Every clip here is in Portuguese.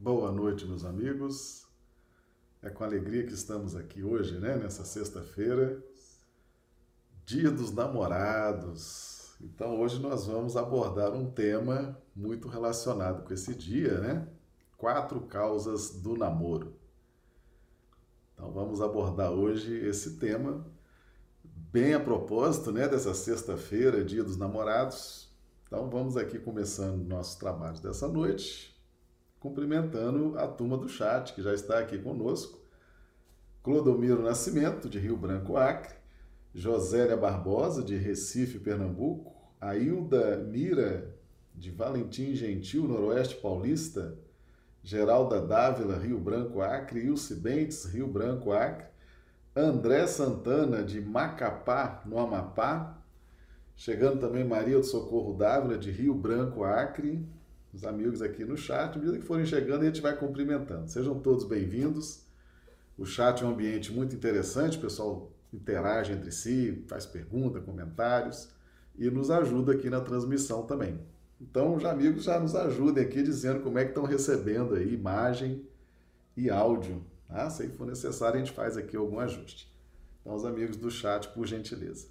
Boa noite, meus amigos. É com alegria que estamos aqui hoje, né? Nessa sexta-feira, Dia dos Namorados. Então, hoje nós vamos abordar um tema muito relacionado com esse dia, né? Quatro causas do namoro. Então, vamos abordar hoje esse tema, bem a propósito, né? Dessa sexta-feira, Dia dos Namorados. Então, vamos aqui começando nossos trabalhos dessa noite cumprimentando a turma do chat que já está aqui conosco. Clodomiro Nascimento, de Rio Branco, Acre. Josélia Barbosa, de Recife, Pernambuco. Ailda Mira, de Valentim Gentil, Noroeste Paulista. Geralda Dávila, Rio Branco, Acre. Ilse Bentes, Rio Branco, Acre. André Santana, de Macapá, no Amapá. Chegando também Maria do Socorro Dávila, de Rio Branco, Acre os amigos aqui no chat. À medida que forem chegando, a gente vai cumprimentando. Sejam todos bem-vindos. O chat é um ambiente muito interessante, o pessoal interage entre si, faz perguntas, comentários e nos ajuda aqui na transmissão também. Então, os amigos já nos ajudem aqui dizendo como é que estão recebendo aí imagem e áudio. Tá? Se for necessário, a gente faz aqui algum ajuste. Então, os amigos do chat, por gentileza.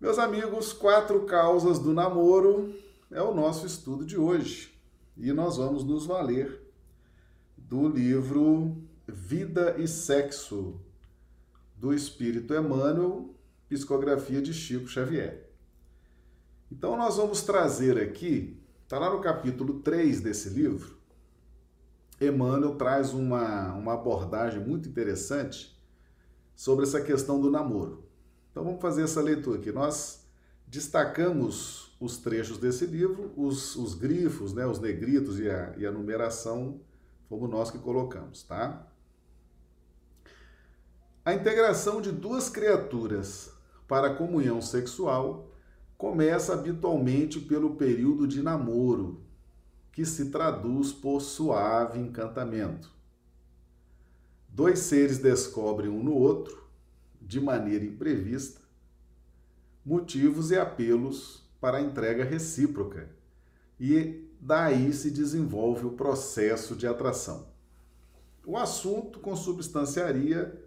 Meus amigos, quatro causas do namoro é o nosso estudo de hoje. E nós vamos nos valer do livro Vida e Sexo, do Espírito Emmanuel, psicografia de Chico Xavier. Então, nós vamos trazer aqui, está lá no capítulo 3 desse livro, Emmanuel traz uma, uma abordagem muito interessante sobre essa questão do namoro. Então, vamos fazer essa leitura aqui. Nós destacamos os trechos desse livro, os, os grifos, né, os negritos e a, e a numeração fomos nós que colocamos, tá? A integração de duas criaturas para a comunhão sexual começa habitualmente pelo período de namoro, que se traduz por suave encantamento. Dois seres descobrem um no outro, de maneira imprevista, motivos e apelos para a entrega recíproca. E daí se desenvolve o processo de atração. O assunto consubstanciaria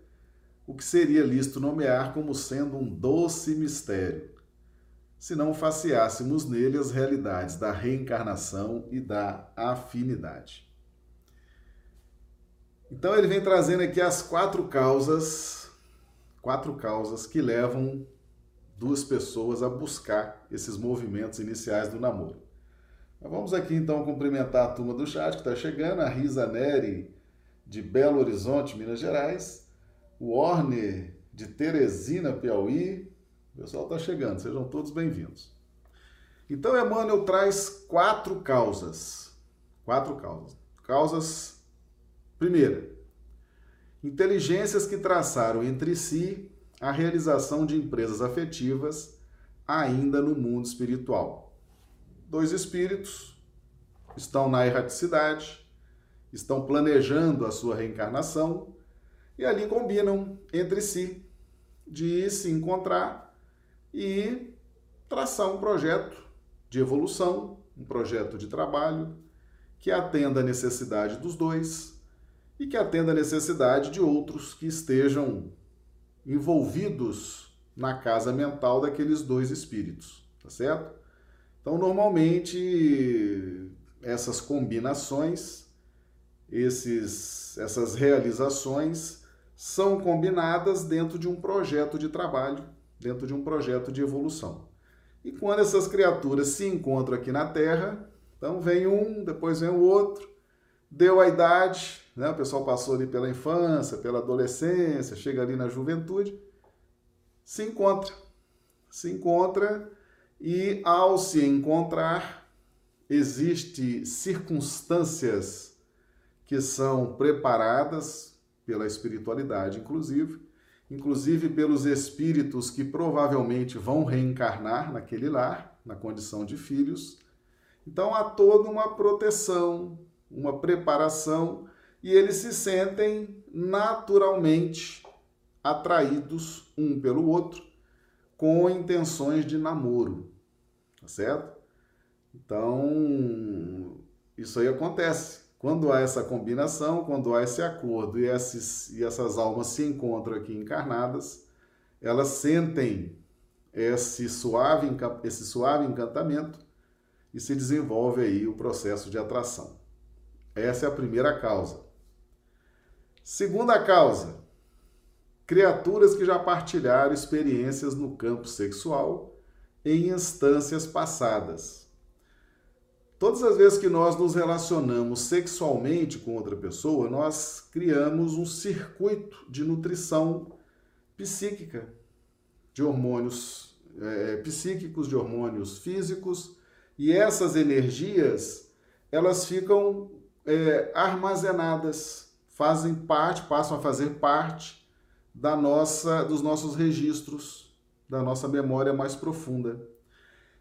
o que seria lícito nomear como sendo um doce mistério, se não faceássemos nele as realidades da reencarnação e da afinidade. Então ele vem trazendo aqui as quatro causas, quatro causas que levam duas pessoas a buscar esses movimentos iniciais do namoro. Mas vamos aqui então cumprimentar a turma do chat que está chegando, a Risa Neri de Belo Horizonte, Minas Gerais, o Orne de Teresina, Piauí. O pessoal está chegando, sejam todos bem-vindos. Então, Emmanuel traz quatro causas. Quatro causas. Causas, primeira, inteligências que traçaram entre si a realização de empresas afetivas ainda no mundo espiritual. Dois espíritos estão na erraticidade, estão planejando a sua reencarnação e ali combinam entre si de se encontrar e traçar um projeto de evolução, um projeto de trabalho que atenda a necessidade dos dois e que atenda a necessidade de outros que estejam envolvidos na casa mental daqueles dois espíritos, tá certo? Então, normalmente, essas combinações, esses, essas realizações são combinadas dentro de um projeto de trabalho, dentro de um projeto de evolução. E quando essas criaturas se encontram aqui na Terra, então vem um, depois vem o outro, deu a idade, né? o pessoal passou ali pela infância, pela adolescência, chega ali na juventude, se encontra. Se encontra e ao se encontrar, existe circunstâncias que são preparadas pela espiritualidade, inclusive, inclusive pelos espíritos que provavelmente vão reencarnar naquele lar, na condição de filhos. Então há toda uma proteção, uma preparação e eles se sentem naturalmente atraídos um pelo outro com intenções de namoro, tá certo? Então, isso aí acontece Quando há essa combinação, quando há esse acordo e, esses, e essas almas se encontram aqui encarnadas, elas sentem esse suave, esse suave encantamento e se desenvolve aí o processo de atração. Essa é a primeira causa. Segunda causa, criaturas que já partilharam experiências no campo sexual em instâncias passadas. Todas as vezes que nós nos relacionamos sexualmente com outra pessoa, nós criamos um circuito de nutrição psíquica, de hormônios é, psíquicos, de hormônios físicos, e essas energias elas ficam é, armazenadas, fazem parte, passam a fazer parte da nossa, dos nossos registros, da nossa memória mais profunda.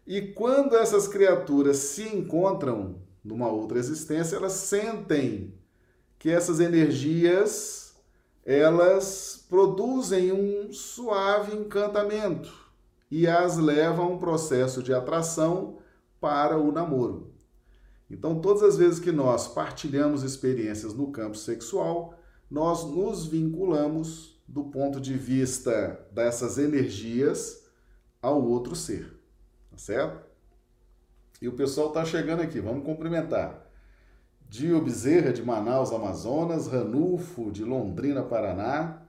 E quando essas criaturas se encontram numa outra existência, elas sentem que essas energias elas produzem um suave encantamento e as levam a um processo de atração para o namoro. Então, todas as vezes que nós partilhamos experiências no campo sexual, nós nos vinculamos do ponto de vista dessas energias ao outro ser. Tá certo? E o pessoal está chegando aqui, vamos cumprimentar. Dio Bezerra, de Manaus, Amazonas, Ranulfo, de Londrina, Paraná,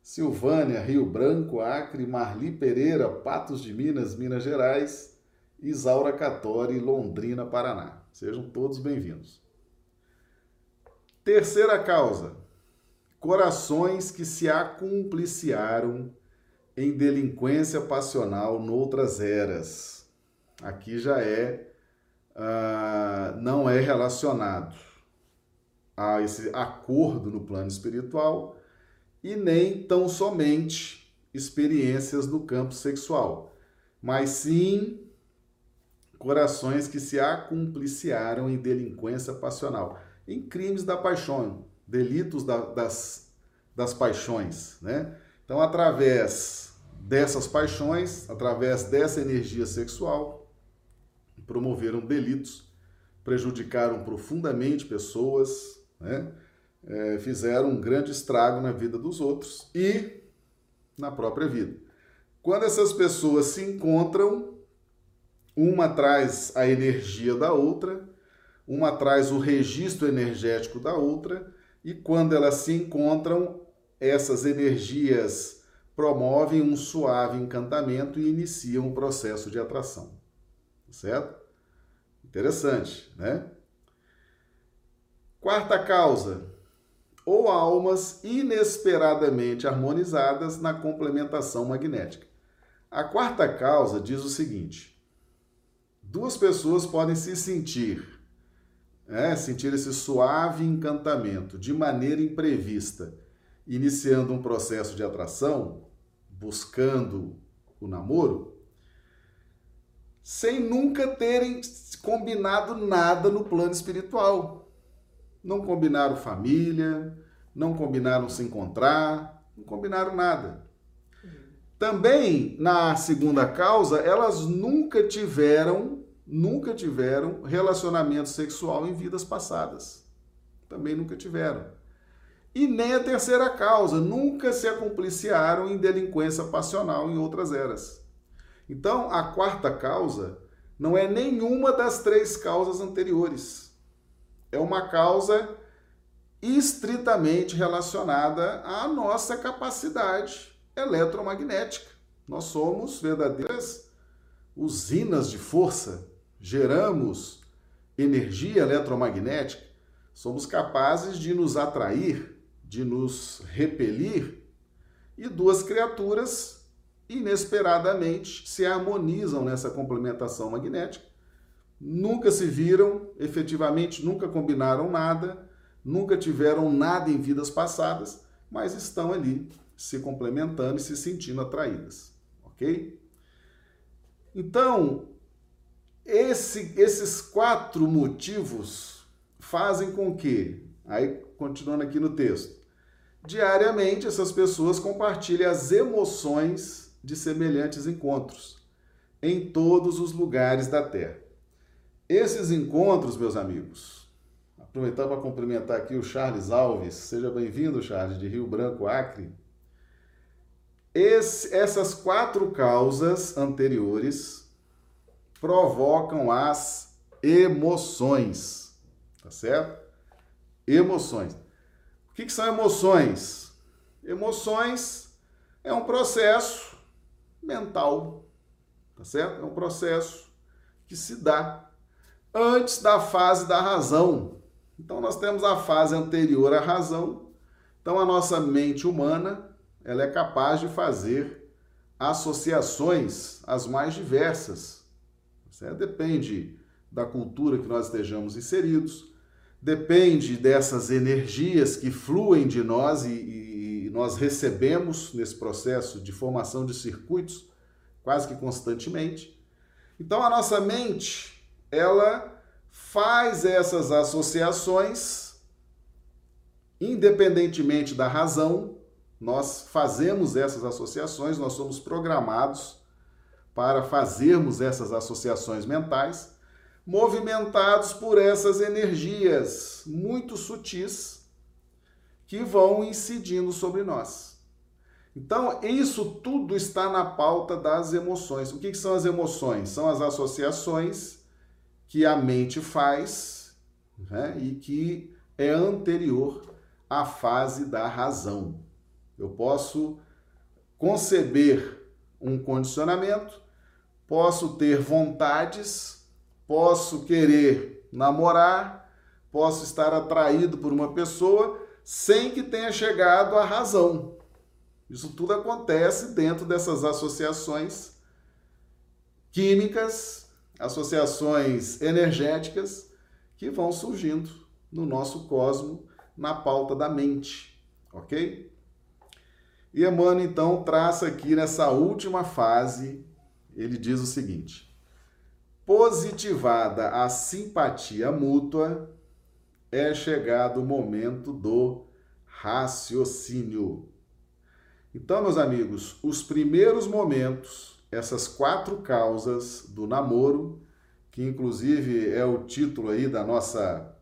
Silvânia, Rio Branco, Acre, Marli Pereira, Patos de Minas, Minas Gerais, Isaura Catori, Londrina, Paraná. Sejam todos bem-vindos. Terceira causa: corações que se acumpliciaram em delinquência passional noutras eras. Aqui já é, uh, não é relacionado a esse acordo no plano espiritual e nem tão somente experiências no campo sexual, mas sim corações que se acumpliciaram em delinquência passional, em crimes da paixão, delitos da, das, das paixões, né? Então, através dessas paixões, através dessa energia sexual, promoveram delitos, prejudicaram profundamente pessoas, né? É, fizeram um grande estrago na vida dos outros e na própria vida. Quando essas pessoas se encontram, uma traz a energia da outra, uma traz o registro energético da outra, e quando elas se encontram, essas energias promovem um suave encantamento e iniciam o processo de atração. Certo? Interessante, né? Quarta causa, ou almas inesperadamente harmonizadas na complementação magnética. A quarta causa diz o seguinte: duas pessoas podem se sentir é, sentir esse suave encantamento de maneira imprevista, iniciando um processo de atração, buscando o namoro, sem nunca terem combinado nada no plano espiritual. Não combinaram família, não combinaram se encontrar, não combinaram nada. Também, na segunda causa, elas nunca tiveram nunca tiveram relacionamento sexual em vidas passadas. Também nunca tiveram. E nem a terceira causa, nunca se acompliciaram em delinquência passional em outras eras. Então, a quarta causa não é nenhuma das três causas anteriores. É uma causa estritamente relacionada à nossa capacidade eletromagnética. Nós somos verdadeiras usinas de força geramos energia eletromagnética, somos capazes de nos atrair, de nos repelir, e duas criaturas inesperadamente se harmonizam nessa complementação magnética. Nunca se viram, efetivamente nunca combinaram nada, nunca tiveram nada em vidas passadas, mas estão ali se complementando e se sentindo atraídas, ok? Então, esse, esses quatro motivos fazem com que, aí continuando aqui no texto, diariamente essas pessoas compartilhem as emoções de semelhantes encontros em todos os lugares da Terra. Esses encontros, meus amigos, Aproveitar para cumprimentar aqui o Charles Alves. Seja bem-vindo, Charles, de Rio Branco, Acre. Esse, essas quatro causas anteriores provocam as emoções, tá certo? Emoções. O que, que são emoções? Emoções é um processo mental, tá certo? É um processo que se dá antes da fase da razão. Então nós temos a fase anterior à razão. Então a nossa mente humana ela é capaz de fazer associações as mais diversas. Certo? Depende da cultura que nós estejamos inseridos, depende dessas energias que fluem de nós e, e nós recebemos nesse processo de formação de circuitos quase que constantemente. Então a nossa mente, ela faz essas associações independentemente da razão nós fazemos essas associações, nós somos programados para fazermos essas associações mentais, movimentados por essas energias muito sutis que vão incidindo sobre nós. Então, isso tudo está na pauta das emoções. O que, são as emoções? São as associações que a mente faz né, e que é anterior à fase da razão. Eu posso conceber um condicionamento, posso ter vontades, posso querer namorar, posso estar atraído por uma pessoa sem que tenha chegado à razão. Isso tudo acontece dentro dessas associações químicas, associações energéticas que vão surgindo no nosso cosmo na pauta da mente, ok? E Emmanuel então traça aqui nessa última fase, ele diz o seguinte: positivada a simpatia mútua, é chegado o momento do raciocínio. Então, meus amigos, os primeiros momentos, essas quatro causas do namoro, que inclusive é o título aí da nossa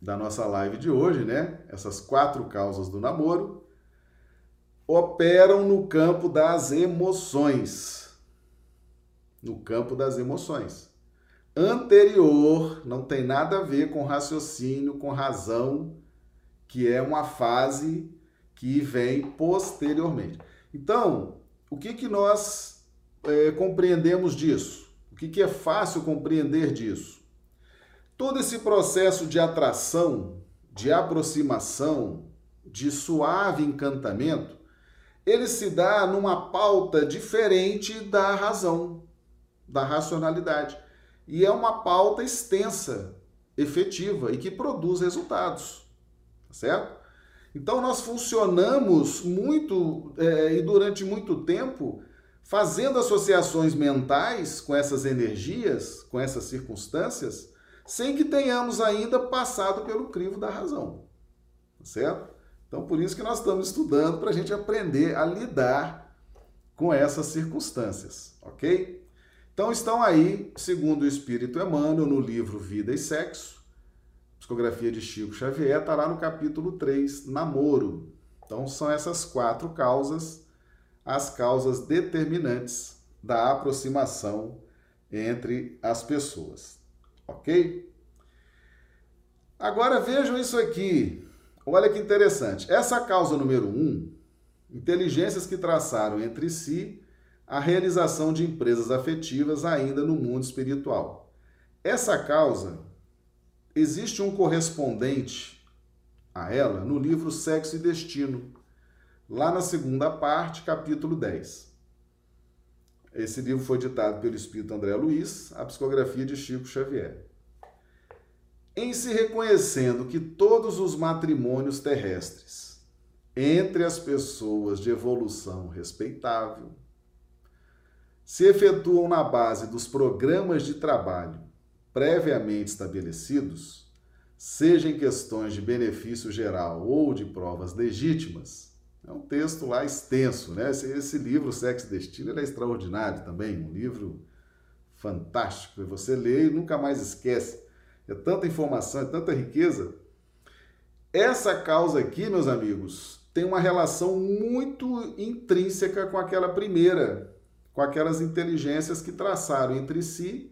da nossa live de hoje, né? Essas quatro causas do namoro operam no campo das emoções. No campo das emoções. Anterior, não tem nada a ver com raciocínio, com razão, que é uma fase que vem posteriormente. Então, o que, que nós é, compreendemos disso? O que, que é fácil compreender disso? Todo esse processo de atração, de aproximação, de suave encantamento, ele se dá numa pauta diferente da razão, da racionalidade. E é uma pauta extensa, efetiva e que produz resultados, tá certo? Então nós funcionamos muito é, e durante muito tempo fazendo associações mentais com essas energias, com essas circunstâncias, sem que tenhamos ainda passado pelo crivo da razão, tá certo? Então, por isso que nós estamos estudando para a gente aprender a lidar com essas circunstâncias, ok? Então, estão aí, segundo o Espírito Emmanuel, no livro Vida e Sexo, psicografia de Chico Xavier, está lá no capítulo 3, Namoro. Então, são essas quatro causas, as causas determinantes da aproximação entre as pessoas, ok? Agora vejam isso aqui. Olha que interessante. Essa causa número um, inteligências que traçaram entre si a realização de empresas afetivas ainda no mundo espiritual. Essa causa, existe um correspondente a ela no livro Sexo e Destino, lá na segunda parte, capítulo 10. Esse livro foi ditado pelo espírito André Luiz, a psicografia de Chico Xavier em se reconhecendo que todos os matrimônios terrestres entre as pessoas de evolução respeitável se efetuam na base dos programas de trabalho previamente estabelecidos, seja em questões de benefício geral ou de provas legítimas. É um texto lá extenso, né? Esse, esse livro, Sexo e Destino, é extraordinário também, um livro fantástico. Você lê e nunca mais esquece é tanta informação, é tanta riqueza. Essa causa aqui, meus amigos, tem uma relação muito intrínseca com aquela primeira, com aquelas inteligências que traçaram entre si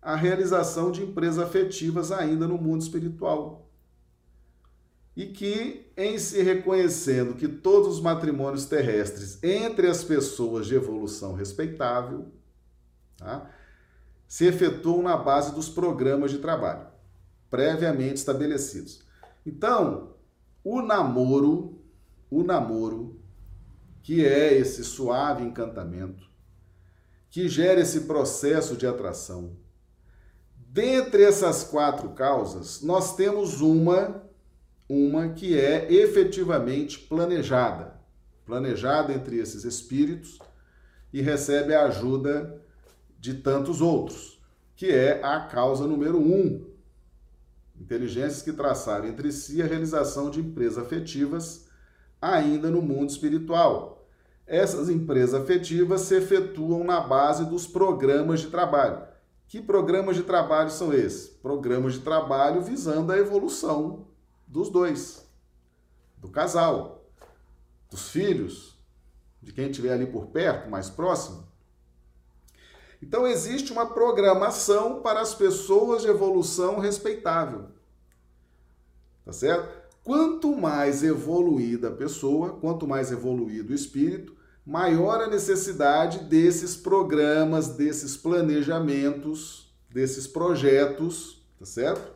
a realização de empresas afetivas ainda no mundo espiritual. E que, em se reconhecendo que todos os matrimônios terrestres entre as pessoas de evolução respeitável tá, se efetuam na base dos programas de trabalho previamente estabelecidos. Então, o namoro, o namoro, que é esse suave encantamento, que gera esse processo de atração, Dentre essas quatro causas, nós temos uma, uma que é efetivamente planejada, planejada entre esses espíritos e recebe a ajuda de tantos outros, que é a causa número um. Inteligências que traçaram entre si a realização de empresas afetivas ainda no mundo espiritual. Essas empresas afetivas se efetuam na base dos programas de trabalho que programas de trabalho são esses? Programas de trabalho visando a evolução dos dois, do casal, dos filhos, de quem estiver ali por perto, mais próximo. Então existe uma programação para as pessoas de evolução respeitável. Tá certo? Quanto mais evoluída a pessoa, quanto mais evoluído o espírito, maior a necessidade desses programas, desses planejamentos, desses projetos, tá certo?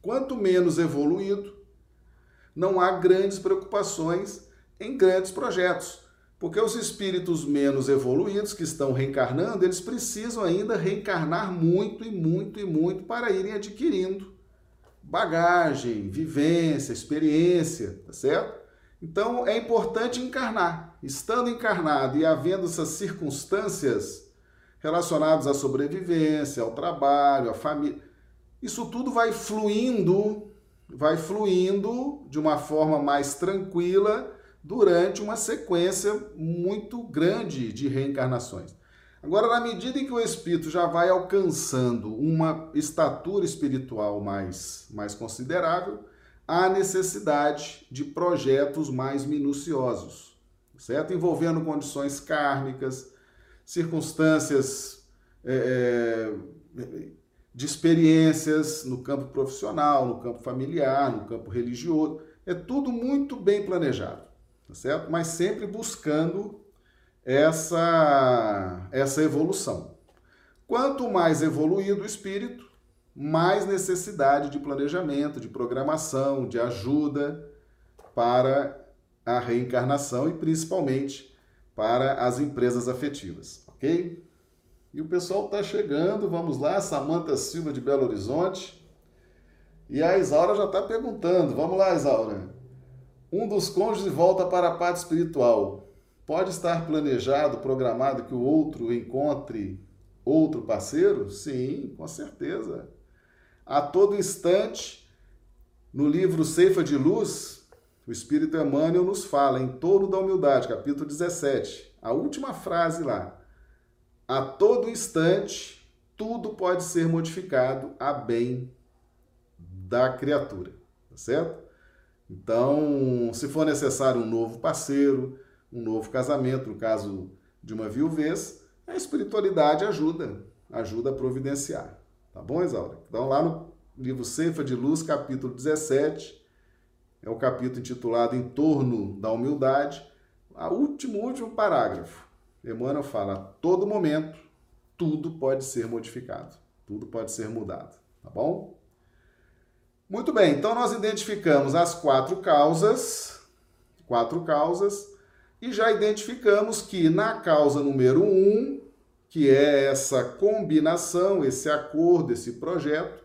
Quanto menos evoluído, não há grandes preocupações em grandes projetos, porque os espíritos menos evoluídos que estão reencarnando, eles precisam ainda reencarnar muito e muito e muito para irem adquirindo bagagem, vivência, experiência, tá certo? Então é importante encarnar. Estando encarnado e havendo essas circunstâncias relacionadas à sobrevivência, ao trabalho, à família, isso tudo vai fluindo, vai fluindo de uma forma mais tranquila durante uma sequência muito grande de reencarnações. Agora, na medida em que o espírito já vai alcançando uma estatura espiritual mais, mais considerável, há necessidade de projetos mais minuciosos, certo? Envolvendo condições kármicas, circunstâncias é, é, de experiências no campo profissional, no campo familiar, no campo religioso. É tudo muito bem planejado, tá certo? Mas sempre buscando essa, essa evolução. Quanto mais evoluído o espírito, mais necessidade de planejamento, de programação, de ajuda para a reencarnação e principalmente para as empresas afetivas, ok? E o pessoal está chegando, vamos lá, Samanta Silva de Belo Horizonte. E a Isaura já está perguntando, vamos lá, Isaura. Um dos cônjuges volta para a parte espiritual. Pode estar planejado, programado que o outro encontre outro parceiro? Sim, com certeza a todo instante. No livro Ceifa de Luz, o Espírito Emmanuel nos fala, em torno da humildade, capítulo 17, a última frase lá. A todo instante, tudo pode ser modificado a bem da criatura, tá certo? Então, se for necessário um novo parceiro, um novo casamento, no caso de uma viuvez, a espiritualidade ajuda, ajuda a providenciar. Tá bom, Isaura? Então, lá no livro Ceifa de Luz, capítulo 17, é o capítulo intitulado Em torno da humildade, o último, último parágrafo. Emmanuel fala: a todo momento, tudo pode ser modificado, tudo pode ser mudado. Tá bom? Muito bem, então nós identificamos as quatro causas, quatro causas, e já identificamos que na causa número um, que é essa combinação, esse acordo, esse projeto,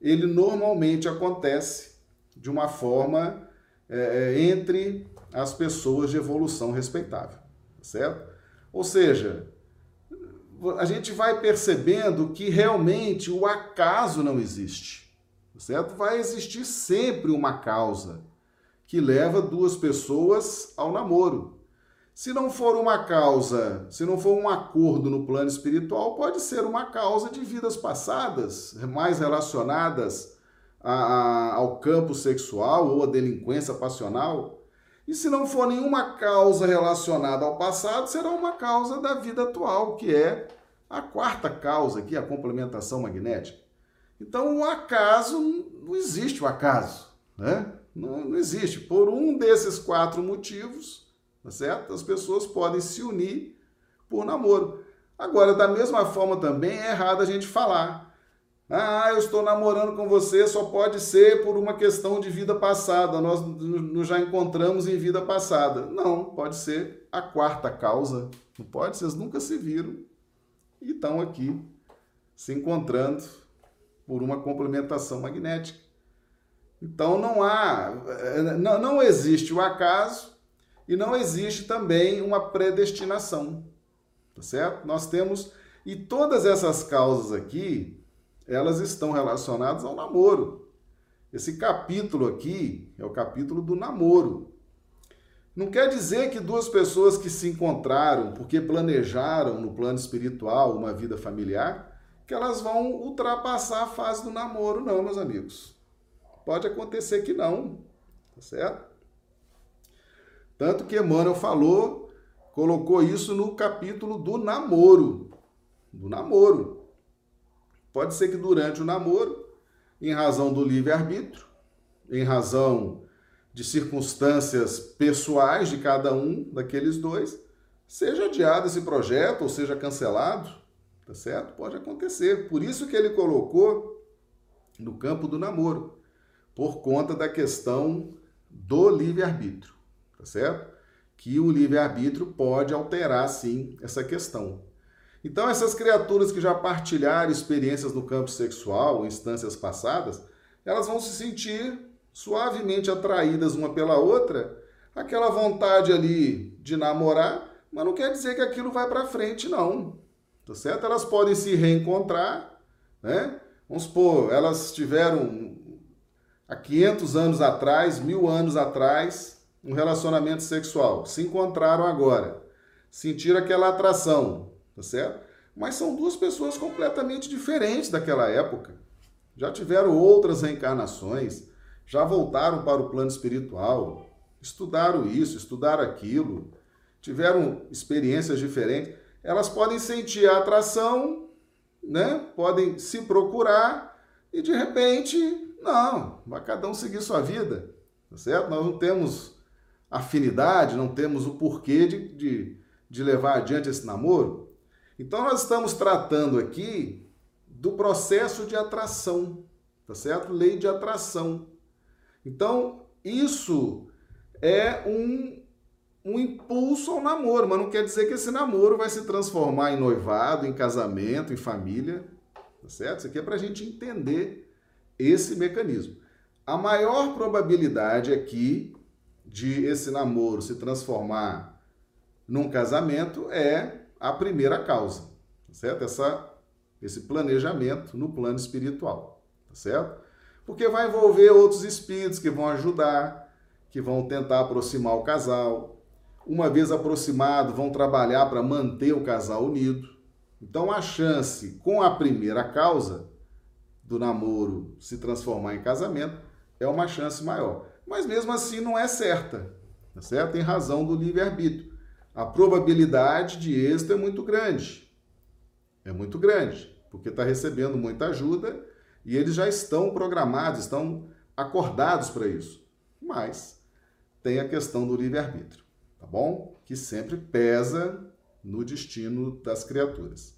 ele normalmente acontece de uma forma é, é entre as pessoas de evolução respeitável, certo? Ou seja, a gente vai percebendo que realmente o acaso não existe, certo? Vai existir sempre uma causa que leva duas pessoas ao namoro. Se não for uma causa, se não for um acordo no plano espiritual, pode ser uma causa de vidas passadas, mais relacionadas a, a, ao campo sexual ou a delinquência passional. E se não for nenhuma causa relacionada ao passado, será uma causa da vida atual, que é a quarta causa aqui, a complementação magnética. Então, o acaso, não existe o acaso, né? Não, não existe. Por um desses quatro motivos, tá certo? As pessoas podem se unir por namoro. Agora, da mesma forma também é errado a gente falar. Ah, eu estou namorando com você, só pode ser por uma questão de vida passada. Nós nos já encontramos em vida passada. Não, pode ser a quarta causa. Não pode, vocês nunca se viram e estão aqui se encontrando por uma complementação magnética. Então não há, não, não existe o acaso e não existe também uma predestinação, tá certo? Nós temos e todas essas causas aqui, elas estão relacionadas ao namoro. Esse capítulo aqui é o capítulo do namoro. Não quer dizer que duas pessoas que se encontraram porque planejaram no plano espiritual uma vida familiar, que elas vão ultrapassar a fase do namoro, não, meus amigos. Pode acontecer que não, tá certo? Tanto que Emmanuel falou, colocou isso no capítulo do namoro. Do namoro. Pode ser que durante o namoro, em razão do livre-arbítrio, em razão de circunstâncias pessoais de cada um daqueles dois, seja adiado esse projeto ou seja cancelado, tá certo? Pode acontecer. Por isso que ele colocou no campo do namoro, por conta da questão do livre-arbítrio, tá certo? Que o livre-arbítrio pode alterar sim essa questão. Então, essas criaturas que já partilharam experiências no campo sexual, em instâncias passadas, elas vão se sentir suavemente atraídas uma pela outra, aquela vontade ali de namorar, mas não quer dizer que aquilo vai para frente, não. Tá certo? Elas podem se reencontrar, né? Vamos supor, elas tiveram há 500 anos atrás, mil anos atrás, um relacionamento sexual, se encontraram agora, sentiram aquela atração, tá certo? Mas são duas pessoas completamente diferentes daquela época. Já tiveram outras reencarnações, já voltaram para o plano espiritual, estudaram isso, estudaram aquilo, tiveram experiências diferentes, elas podem sentir a atração, né? Podem se procurar e de repente, não, vai cada um seguir sua vida, tá certo? Nós não temos afinidade, não temos o porquê de, de, de levar adiante esse namoro. Então nós estamos tratando aqui do processo de atração, tá certo? Lei de atração. Então, isso é um, um impulso ao namoro, mas não quer dizer que esse namoro vai se transformar em noivado, em casamento, em família, tá certo? Isso aqui é para a gente entender esse mecanismo. A maior probabilidade aqui de esse namoro se transformar num casamento é a primeira causa, tá certo? Essa, esse planejamento no plano espiritual, tá certo? porque vai envolver outros espíritos que vão ajudar, que vão tentar aproximar o casal. Uma vez aproximado, vão trabalhar para manter o casal unido. Então a chance com a primeira causa do namoro se transformar em casamento é uma chance maior. Mas mesmo assim não é certa, tá certo? Em razão do livre-arbítrio. A probabilidade de êxito é muito grande. É muito grande, porque está recebendo muita ajuda e eles já estão programados, estão acordados para isso. Mas tem a questão do livre-arbítrio, tá bom? Que sempre pesa no destino das criaturas.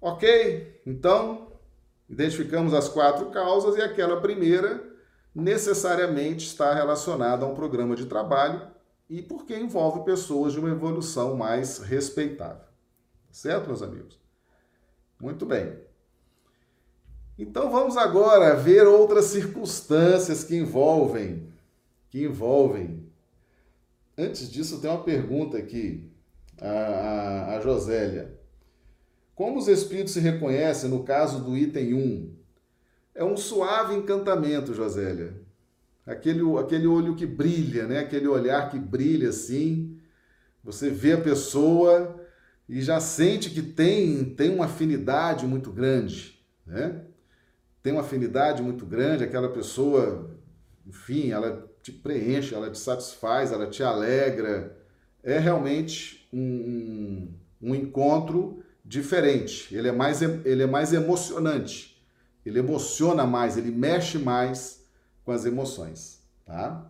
Ok? Então, identificamos as quatro causas e aquela primeira necessariamente está relacionada a um programa de trabalho e porque envolve pessoas de uma evolução mais respeitável. Certo, meus amigos? Muito bem. Então vamos agora ver outras circunstâncias que envolvem, que envolvem. Antes disso, tem uma pergunta aqui, a, a, a Josélia. Como os espíritos se reconhecem no caso do item 1? É um suave encantamento, Josélia. aquele, aquele olho que brilha, né? Aquele olhar que brilha assim. Você vê a pessoa e já sente que tem, tem uma afinidade muito grande, né? Tem uma afinidade muito grande, aquela pessoa, enfim, ela te preenche, ela te satisfaz, ela te alegra. É realmente um, um encontro diferente. Ele é mais, ele é mais emocionante. Ele emociona mais, ele mexe mais com as emoções, tá?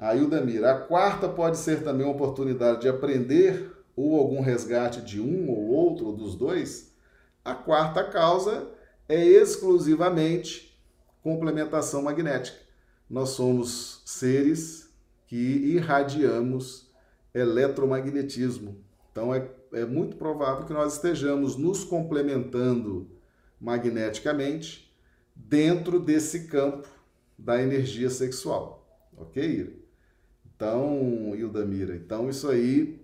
Aí o Damir, a quarta pode ser também uma oportunidade de aprender ou algum resgate de um ou outro ou dos dois. A quarta causa é exclusivamente complementação magnética. Nós somos seres que irradiamos eletromagnetismo. Então é, é muito provável que nós estejamos nos complementando magneticamente dentro desse campo da energia sexual. Ok? Então, Ildamira, então isso aí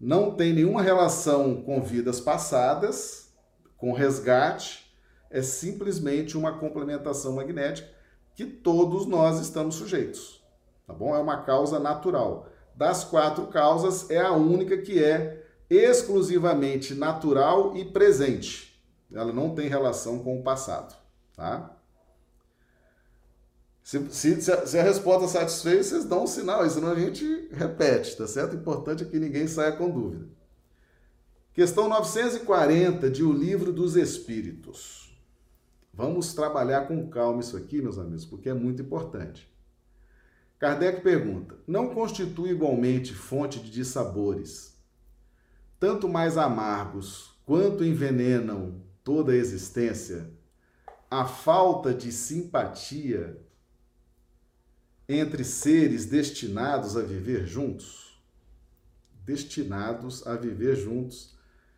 não tem nenhuma relação com vidas passadas, com resgate, é simplesmente uma complementação magnética que todos nós estamos sujeitos. Tá bom? É uma causa natural. Das quatro causas, é a única que é exclusivamente natural e presente. Ela não tem relação com o passado, tá? Se, se, se, a, resposta satisfez, vocês dão um sinal, senão a gente repete, tá certo? O importante é que ninguém saia com dúvida. Questão 940 de O Livro dos Espíritos. Vamos trabalhar com calma isso aqui, meus amigos, porque é muito importante. Kardec pergunta: Não constitui igualmente fonte de dissabores, tanto mais amargos quanto envenenam toda a existência, a falta de simpatia entre seres destinados a viver juntos? Destinados a viver juntos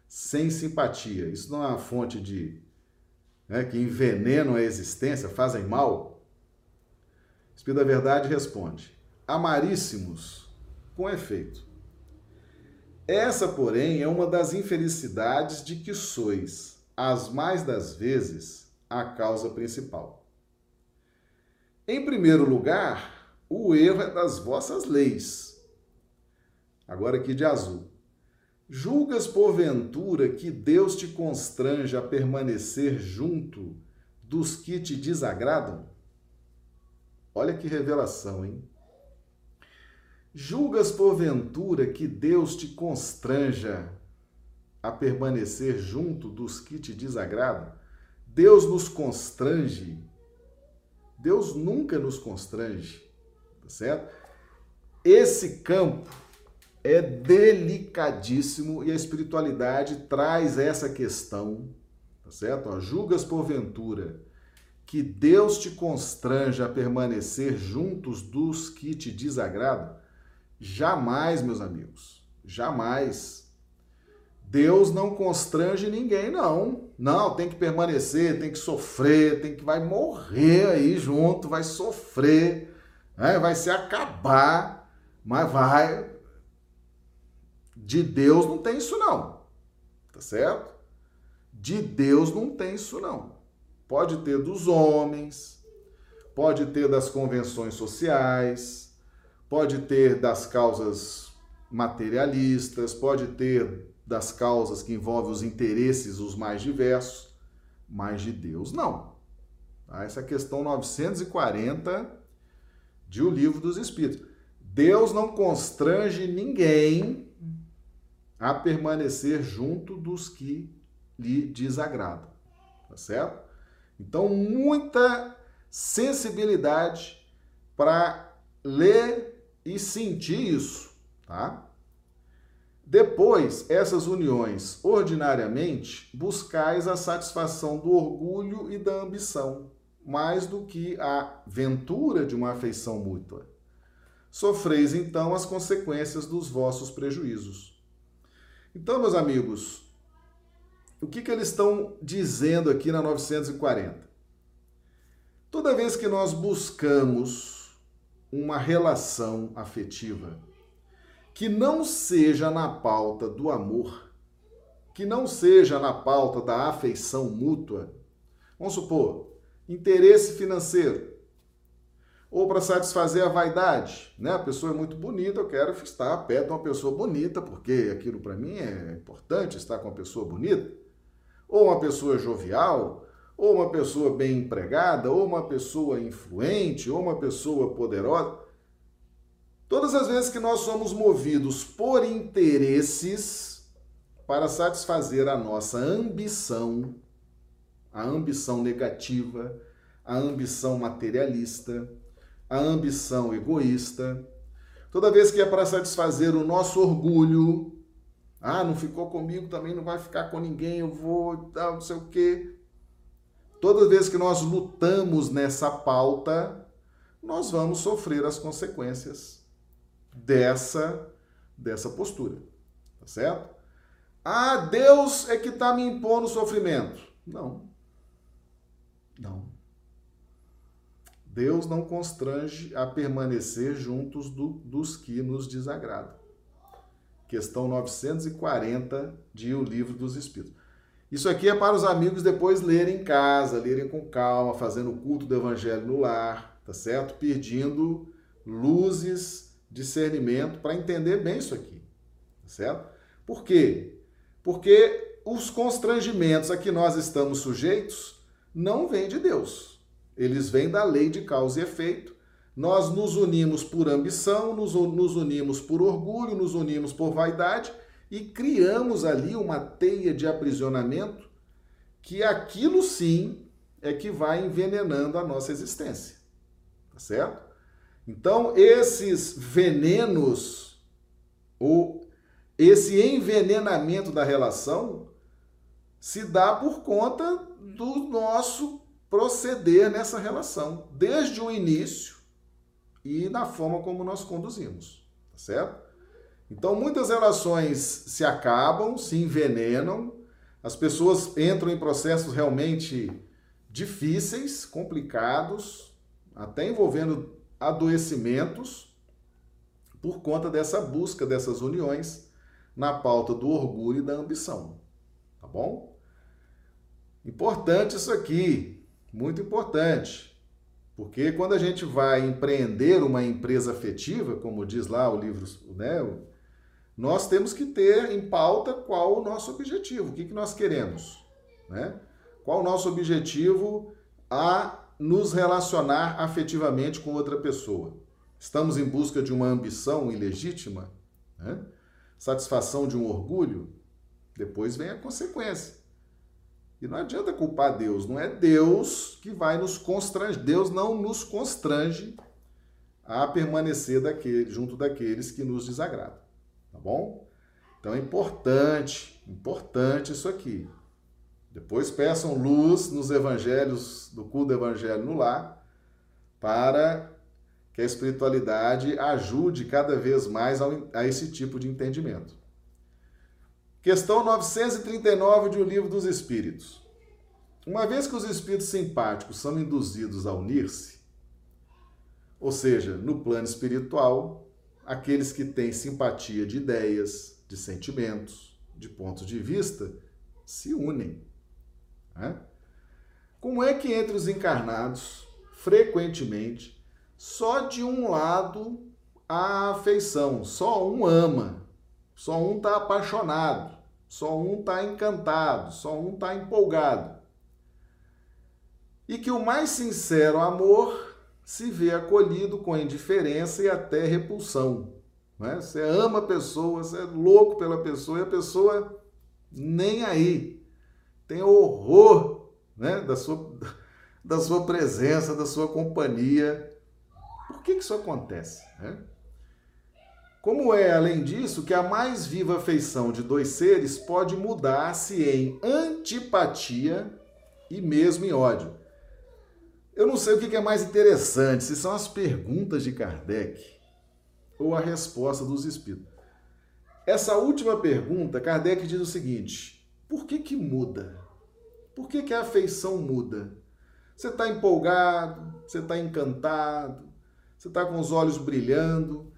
sem simpatia. Isso não é uma fonte de. Né, que envenenam a existência, fazem mal? O Espírito da Verdade responde: Amaríssimos, com efeito. Essa, porém, é uma das infelicidades de que sois, as mais das vezes, a causa principal. Em primeiro lugar, o erro é das vossas leis. Agora aqui de azul. Julgas porventura que Deus te constrange a permanecer junto dos que te desagradam? Olha que revelação, hein? Julgas porventura que Deus te constranja a permanecer junto dos que te desagradam? Deus nos constrange. Deus nunca nos constrange tá certo? Esse campo é delicadíssimo e a espiritualidade traz essa questão, tá certo? Ó, julgas porventura que Deus te constranja a permanecer juntos dos que te desagradam? Jamais, meus amigos, jamais. Deus não constrange ninguém, não. Não, tem que permanecer, tem que sofrer, tem que vai morrer aí junto, vai sofrer né? vai se acabar, mas vai. De Deus não tem isso, não. Tá certo? De Deus não tem isso, não. Pode ter dos homens, pode ter das convenções sociais, pode ter das causas materialistas, pode ter das causas que envolvem os interesses os mais diversos, mas de Deus não. Tá? Essa é a questão 940 de O Livro dos Espíritos. Deus não constrange ninguém a permanecer junto dos que lhe desagradam. Tá certo? Então, muita sensibilidade para ler e sentir isso, tá? Depois, essas uniões, ordinariamente, buscais a satisfação do orgulho e da ambição mais do que a ventura de uma afeição mútua. Sofreis então as consequências dos vossos prejuízos. Então, meus amigos, o que, que eles estão dizendo aqui na 940? Toda vez que nós buscamos uma relação afetiva que não seja na pauta do amor, que não seja na pauta da afeição mútua, vamos supor, interesse financeiro. ou para satisfazer a vaidade, né? A pessoa é muito bonita, eu quero estar perto de uma pessoa bonita, porque aquilo para mim é importante estar com uma pessoa bonita, ou uma pessoa jovial, ou uma pessoa bem empregada, ou uma pessoa influente, ou uma pessoa poderosa. Todas as vezes que nós somos movidos por interesses para satisfazer a nossa ambição, a ambição negativa, a ambição materialista, a ambição egoísta, toda vez que é para satisfazer o nosso orgulho, ah, não ficou comigo, também não vai ficar com ninguém, eu vou, não sei o quê. Toda vez que nós lutamos nessa pauta, nós vamos sofrer as consequências dessa dessa postura, tá certo? Ah, Deus é que está me impondo sofrimento. Não. Não. Deus não constrange a permanecer juntos do, dos que nos desagradam. Questão 940 de O Livro dos Espíritos. Isso aqui é para os amigos depois lerem em casa, lerem com calma, fazendo o culto do Evangelho no lar, tá certo? Pedindo luzes, discernimento para entender bem isso aqui, tá certo? Por quê? Porque os constrangimentos a que nós estamos sujeitos não vêm de Deus eles vêm da lei de causa e efeito. Nós nos unimos por ambição, nos, nos unimos por orgulho, nos unimos por vaidade e criamos ali uma teia de aprisionamento que aquilo sim é que vai envenenando a nossa existência. Tá certo? Então, esses venenos, ou esse envenenamento da relação, se dá por conta do nosso proceder nessa relação, desde o início e na forma como nós conduzimos, tá certo? Então, muitas relações se acabam, se envenenam, as pessoas entram em processos realmente difíceis, complicados, até envolvendo adoecimentos, por conta dessa busca dessas uniões na pauta do orgulho e da ambição. Tá bom? Importante isso aqui, muito importante. Porque quando a gente vai empreender uma empresa afetiva, como diz lá o livro, né, nós temos que ter em pauta qual o nosso objetivo, o que, que nós queremos. Né? Qual o nosso objetivo a nos relacionar afetivamente com outra pessoa. Estamos em busca de uma ambição ilegítima? Né? Satisfação de um orgulho? Depois vem a consequência. E não adianta culpar Deus, não é Deus que vai nos constranger, Deus não nos constrange a permanecer daquele, junto daqueles que nos desagradam, tá bom? Então é importante, importante isso aqui. Depois peçam luz nos evangelhos, do culto do evangelho no lar, para que a espiritualidade ajude cada vez mais a esse tipo de entendimento. Questão 939 de O Livro dos Espíritos. Uma vez que os espíritos simpáticos são induzidos a unir-se, ou seja, no plano espiritual, aqueles que têm simpatia de ideias, de sentimentos, de pontos de vista, se unem. Né? Como é que entre os encarnados, frequentemente, só de um lado há afeição, só um ama, só um está apaixonado? Só um está encantado, só um está empolgado. E que o mais sincero amor se vê acolhido com indiferença e até repulsão. Né? Você ama a pessoa, você é louco pela pessoa e a pessoa nem aí. Tem horror né? da, sua, da sua presença, da sua companhia. Por que, que isso acontece? Né? Como é, além disso, que a mais viva afeição de dois seres pode mudar-se em antipatia e mesmo em ódio. Eu não sei o que é mais interessante, se são as perguntas de Kardec ou a resposta dos espíritos. Essa última pergunta, Kardec diz o seguinte: por que, que muda? Por que, que a afeição muda? Você está empolgado, você está encantado, você está com os olhos brilhando,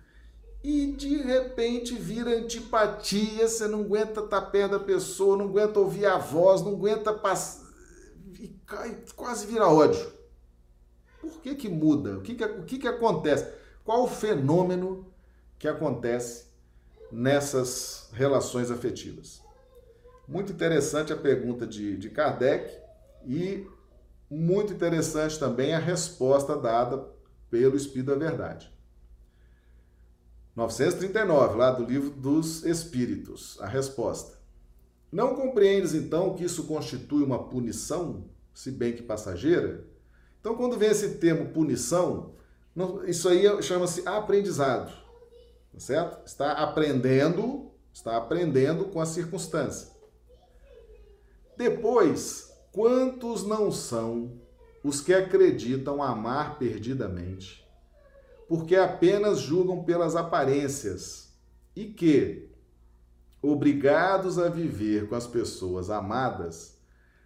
e de repente vira antipatia, você não aguenta estar perto da pessoa, não aguenta ouvir a voz, não aguenta passar. E quase vira ódio. Por que que muda? O que que, o que, que acontece? Qual o fenômeno que acontece nessas relações afetivas? Muito interessante a pergunta de, de Kardec e muito interessante também a resposta dada pelo Espírito da Verdade. 939, lá do livro dos Espíritos, a resposta. Não compreendes então que isso constitui uma punição, se bem que passageira? Então, quando vem esse termo punição, isso aí chama-se aprendizado, tá certo? Está aprendendo, está aprendendo com a circunstância. Depois, quantos não são os que acreditam amar perdidamente, porque apenas julgam pelas aparências e que, obrigados a viver com as pessoas amadas,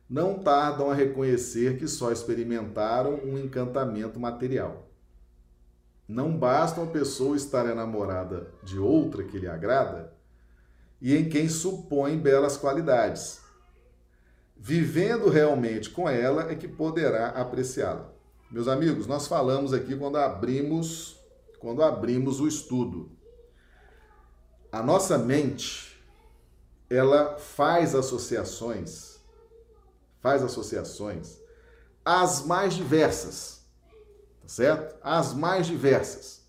não tardam a reconhecer que só experimentaram um encantamento material. Não basta uma pessoa estar enamorada de outra que lhe agrada e em quem supõe belas qualidades. Vivendo realmente com ela é que poderá apreciá-la. Meus amigos, nós falamos aqui quando abrimos, quando abrimos o estudo. A nossa mente, ela faz associações, faz associações as mais diversas, tá certo? As mais diversas.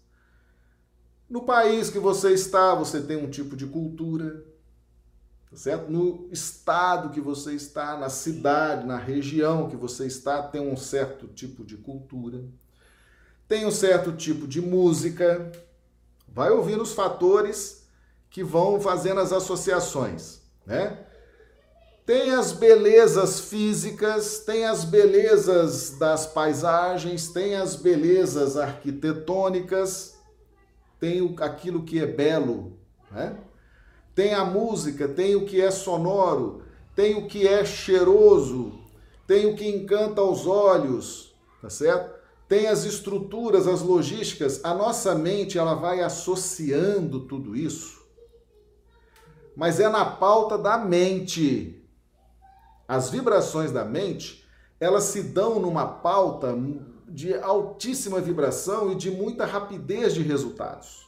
No país que você está, você tem um tipo de cultura, tá certo? No estado que você está, na cidade, na região que você está, tem um certo tipo de cultura, tem um certo tipo de música. Vai ouvindo os fatores que vão fazendo as associações, né? Tem as belezas físicas, tem as belezas das paisagens, tem as belezas arquitetônicas, tem aquilo que é belo, né? Tem a música, tem o que é sonoro, tem o que é cheiroso, tem o que encanta aos olhos, tá certo? Tem as estruturas, as logísticas. A nossa mente, ela vai associando tudo isso. Mas é na pauta da mente. As vibrações da mente, elas se dão numa pauta de altíssima vibração e de muita rapidez de resultados.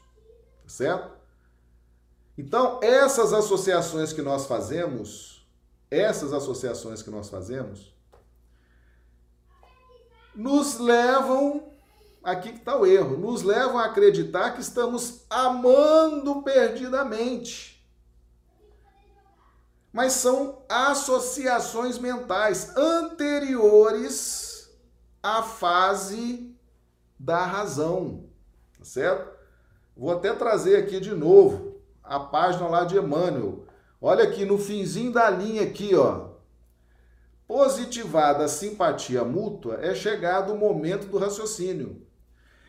Tá certo? Então, essas associações que nós fazemos, essas associações que nós fazemos, nos levam, aqui que está o erro, nos levam a acreditar que estamos amando perdidamente. Mas são associações mentais anteriores à fase da razão, tá certo? Vou até trazer aqui de novo a página lá de Emmanuel. Olha aqui no finzinho da linha aqui, ó. Positivada a simpatia mútua é chegado o momento do raciocínio.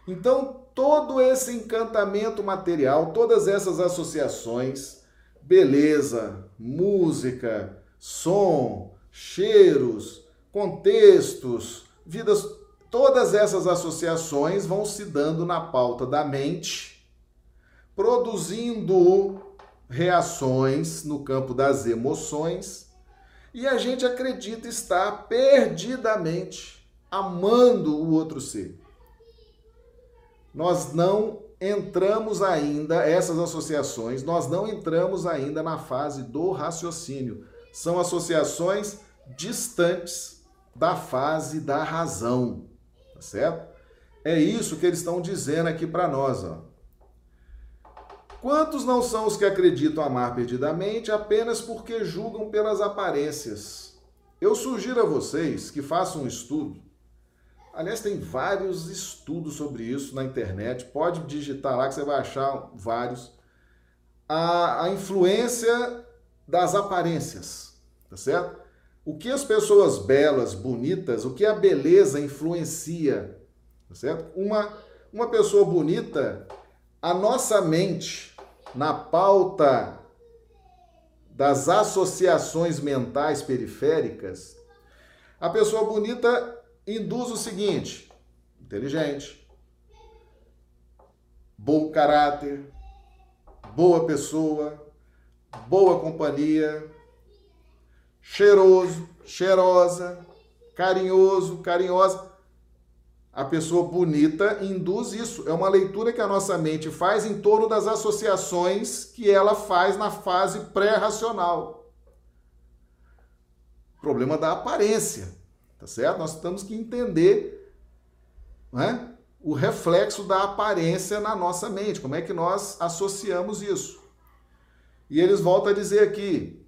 Então, todo esse encantamento material, todas essas associações, beleza, música, som, cheiros, contextos, vidas, todas essas associações vão se dando na pauta da mente produzindo reações no campo das emoções e a gente acredita estar perdidamente amando o outro ser. Nós não entramos ainda, essas associações, nós não entramos ainda na fase do raciocínio. São associações distantes da fase da razão, tá certo? É isso que eles estão dizendo aqui para nós, ó. Quantos não são os que acreditam amar perdidamente apenas porque julgam pelas aparências? Eu sugiro a vocês que façam um estudo. Aliás, tem vários estudos sobre isso na internet. Pode digitar lá que você vai achar vários. A, a influência das aparências, tá certo? O que as pessoas belas, bonitas, o que a beleza influencia, tá certo? Uma, uma pessoa bonita, a nossa mente, na pauta das associações mentais periféricas, a pessoa bonita induz o seguinte: inteligente, bom caráter, boa pessoa, boa companhia, cheiroso, cheirosa, carinhoso, carinhosa. A pessoa bonita induz isso. É uma leitura que a nossa mente faz em torno das associações que ela faz na fase pré-racional. Problema da aparência, tá certo? Nós temos que entender né, o reflexo da aparência na nossa mente, como é que nós associamos isso. E eles voltam a dizer aqui: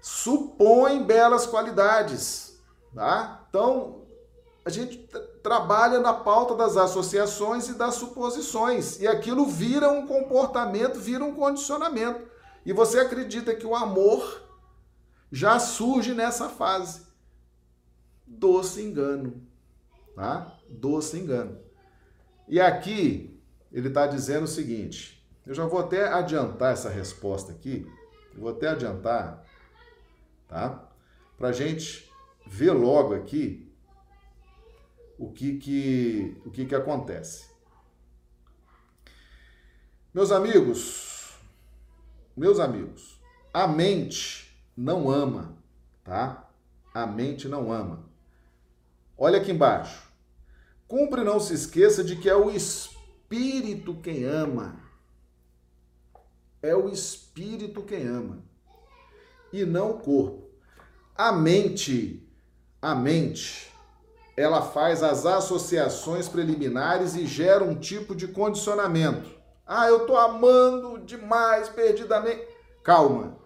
supõe belas qualidades, tá? Então, a gente trabalha na pauta das associações e das suposições, e aquilo vira um comportamento, vira um condicionamento. E você acredita que o amor já surge nessa fase. Doce engano, tá? Doce engano. E aqui ele está dizendo o seguinte: eu já vou até adiantar essa resposta aqui, eu vou até adiantar, tá? Para gente ver logo aqui o que que, o que, que acontece. Meus amigos, meus amigos, a mente não ama, tá? A mente não ama. Olha aqui embaixo. Cumpre não se esqueça de que é o espírito quem ama. É o espírito quem ama e não o corpo. A mente, a mente ela faz as associações preliminares e gera um tipo de condicionamento. Ah, eu tô amando demais, perdidamente. Calma.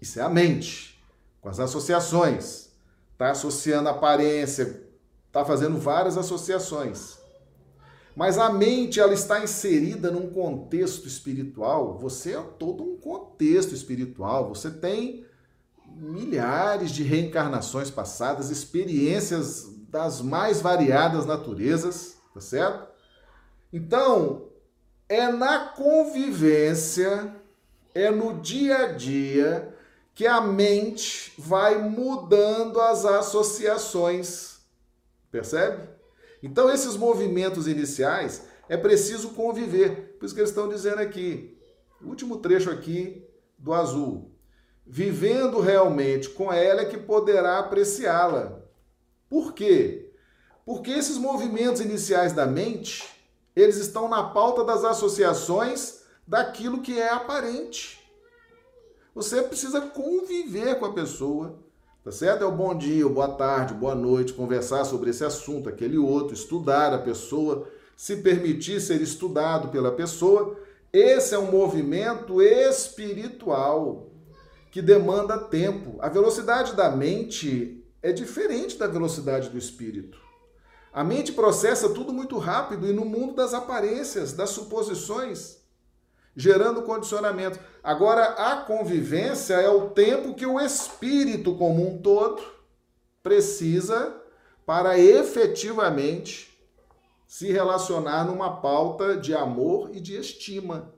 Isso é a mente, com as associações. Tá associando aparência, tá fazendo várias associações. Mas a mente, ela está inserida num contexto espiritual. Você é todo um contexto espiritual. Você tem milhares de reencarnações passadas, experiências das mais variadas naturezas, tá certo? Então, é na convivência, é no dia a dia que a mente vai mudando as associações. Percebe? Então, esses movimentos iniciais é preciso conviver. Por isso que eles estão dizendo aqui, último trecho aqui do azul. Vivendo realmente com ela é que poderá apreciá-la. Por quê? Porque esses movimentos iniciais da mente, eles estão na pauta das associações daquilo que é aparente. Você precisa conviver com a pessoa, tá certo? É o bom dia, o boa tarde, boa noite, conversar sobre esse assunto, aquele outro, estudar a pessoa, se permitir ser estudado pela pessoa. Esse é um movimento espiritual que demanda tempo. A velocidade da mente é diferente da velocidade do espírito. A mente processa tudo muito rápido e no mundo das aparências, das suposições, gerando condicionamento. Agora, a convivência é o tempo que o espírito como um todo precisa para efetivamente se relacionar numa pauta de amor e de estima,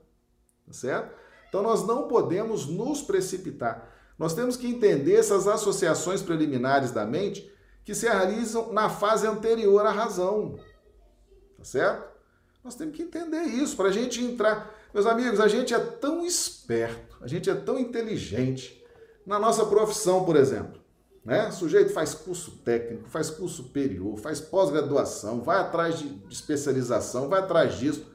tá certo? Então nós não podemos nos precipitar. Nós temos que entender essas associações preliminares da mente que se realizam na fase anterior à razão. Tá certo? Nós temos que entender isso para a gente entrar. Meus amigos, a gente é tão esperto, a gente é tão inteligente na nossa profissão, por exemplo. Né? O sujeito faz curso técnico, faz curso superior, faz pós-graduação, vai atrás de, especialização, vai atrás disso,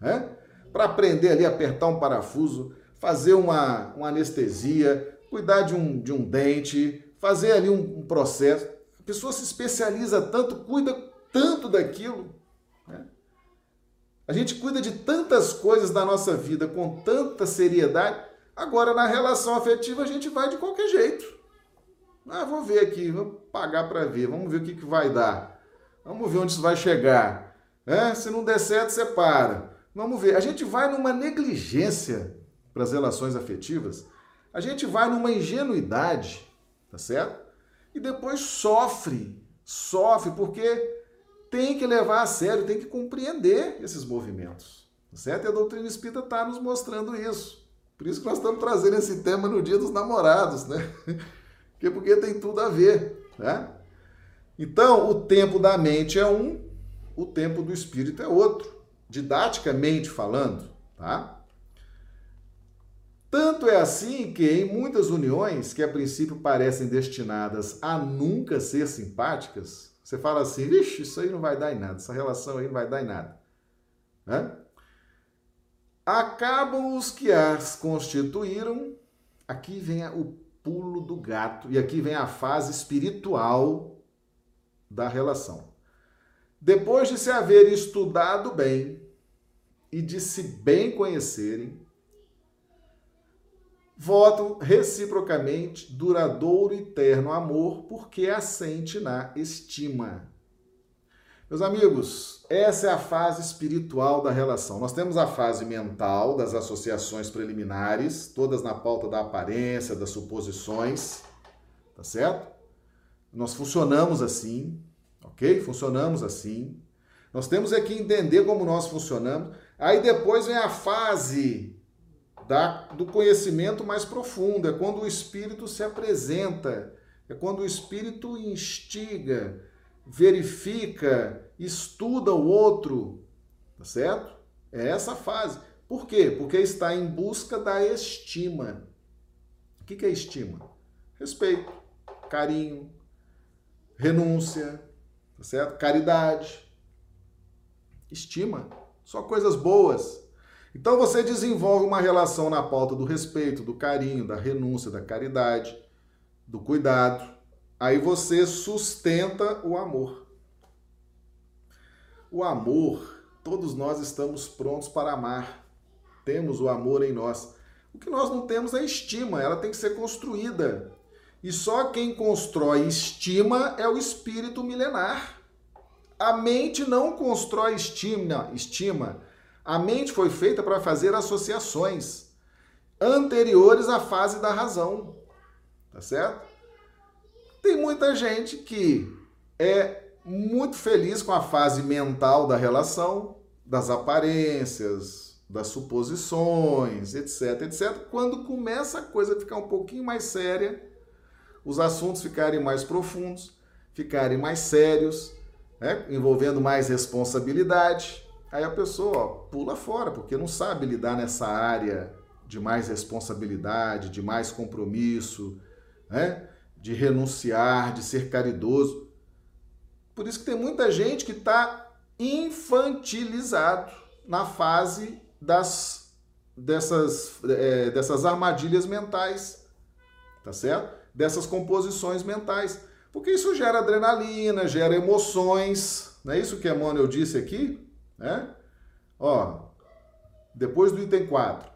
né? para aprender ali a apertar um parafuso, fazer uma, uma anestesia, cuidar de um, de um dente, fazer ali um, um processo. A pessoa se especializa tanto, cuida tanto daquilo. Né? A gente cuida de tantas coisas da nossa vida com tanta seriedade. Agora, na relação afetiva, a gente vai de qualquer jeito. Ah, vou ver aqui, vou pagar para ver, vamos ver o que, que vai dar. Vamos ver onde isso vai chegar. É, se não der certo, você para. Vamos ver. A gente vai numa negligência para as relações afetivas a gente vai numa ingenuidade, tá certo? E depois sofre, sofre porque tem que levar a sério, tem que compreender esses movimentos, tá certo? E a doutrina espírita está nos mostrando isso. Por isso que nós estamos trazendo esse tema no Dia dos Namorados, né? Porque, porque tem tudo a ver, né? Então, o tempo da mente é um, o tempo do espírito é outro. Didaticamente falando, tá? Tanto é assim que em muitas uniões que a princípio parecem destinadas a nunca ser simpáticas, Você fala assim, vixe, isso aí não vai dar em nada, essa relação aí não vai dar em nada. Né? Acabam os que as constituíram, aqui vem o pulo do gato, e aqui vem a fase espiritual da relação. Depois de se haver estudado bem e de se bem conhecerem, votam reciprocamente duradouro e eterno amor, porque assente na estima. Meus amigos, essa é a fase espiritual da relação. Nós temos a fase mental das associações preliminares, todas na pauta da aparência, das suposições, tá certo? Nós funcionamos assim, ok? Funcionamos assim. Nós temos é que entender como nós funcionamos. Aí depois vem a fase da, do conhecimento mais profundo, é quando o espírito se apresenta, é quando o espírito instiga, verifica, estuda o outro, tá certo? É essa fase. Por quê? Porque está em busca da estima. O que é estima? Respeito, carinho, renúncia, tá certo? Caridade. Estima. Só coisas boas. Então você desenvolve uma relação na pauta do respeito, do carinho, da renúncia, da caridade, do cuidado, Aí você sustenta o amor. O amor, todos nós estamos prontos para amar. Temos o amor em nós. O que nós não temos é estima, ela tem que ser construída. E só quem constrói estima é o espírito milenar. A mente não constrói estima, estima. A mente foi feita para fazer associações anteriores à fase da razão. Tá certo? Tem muita gente que é muito feliz com a fase mental da relação, das aparências, das suposições, etc, etc. Quando começa a coisa a ficar um pouquinho mais séria, os assuntos ficarem mais profundos, ficarem mais sérios, né? envolvendo mais responsabilidade, aí a pessoa ó, pula fora, porque não sabe lidar nessa área de mais responsabilidade, de mais compromisso, né? de renunciar, de ser caridoso. Por isso que tem muita gente que está infantilizado na fase das, dessas, é, dessas armadilhas mentais, tá certo? Dessas composições mentais. Porque isso gera adrenalina, gera emoções, não é isso que Emmanuel disse aqui? Né? Ó, depois do item 4.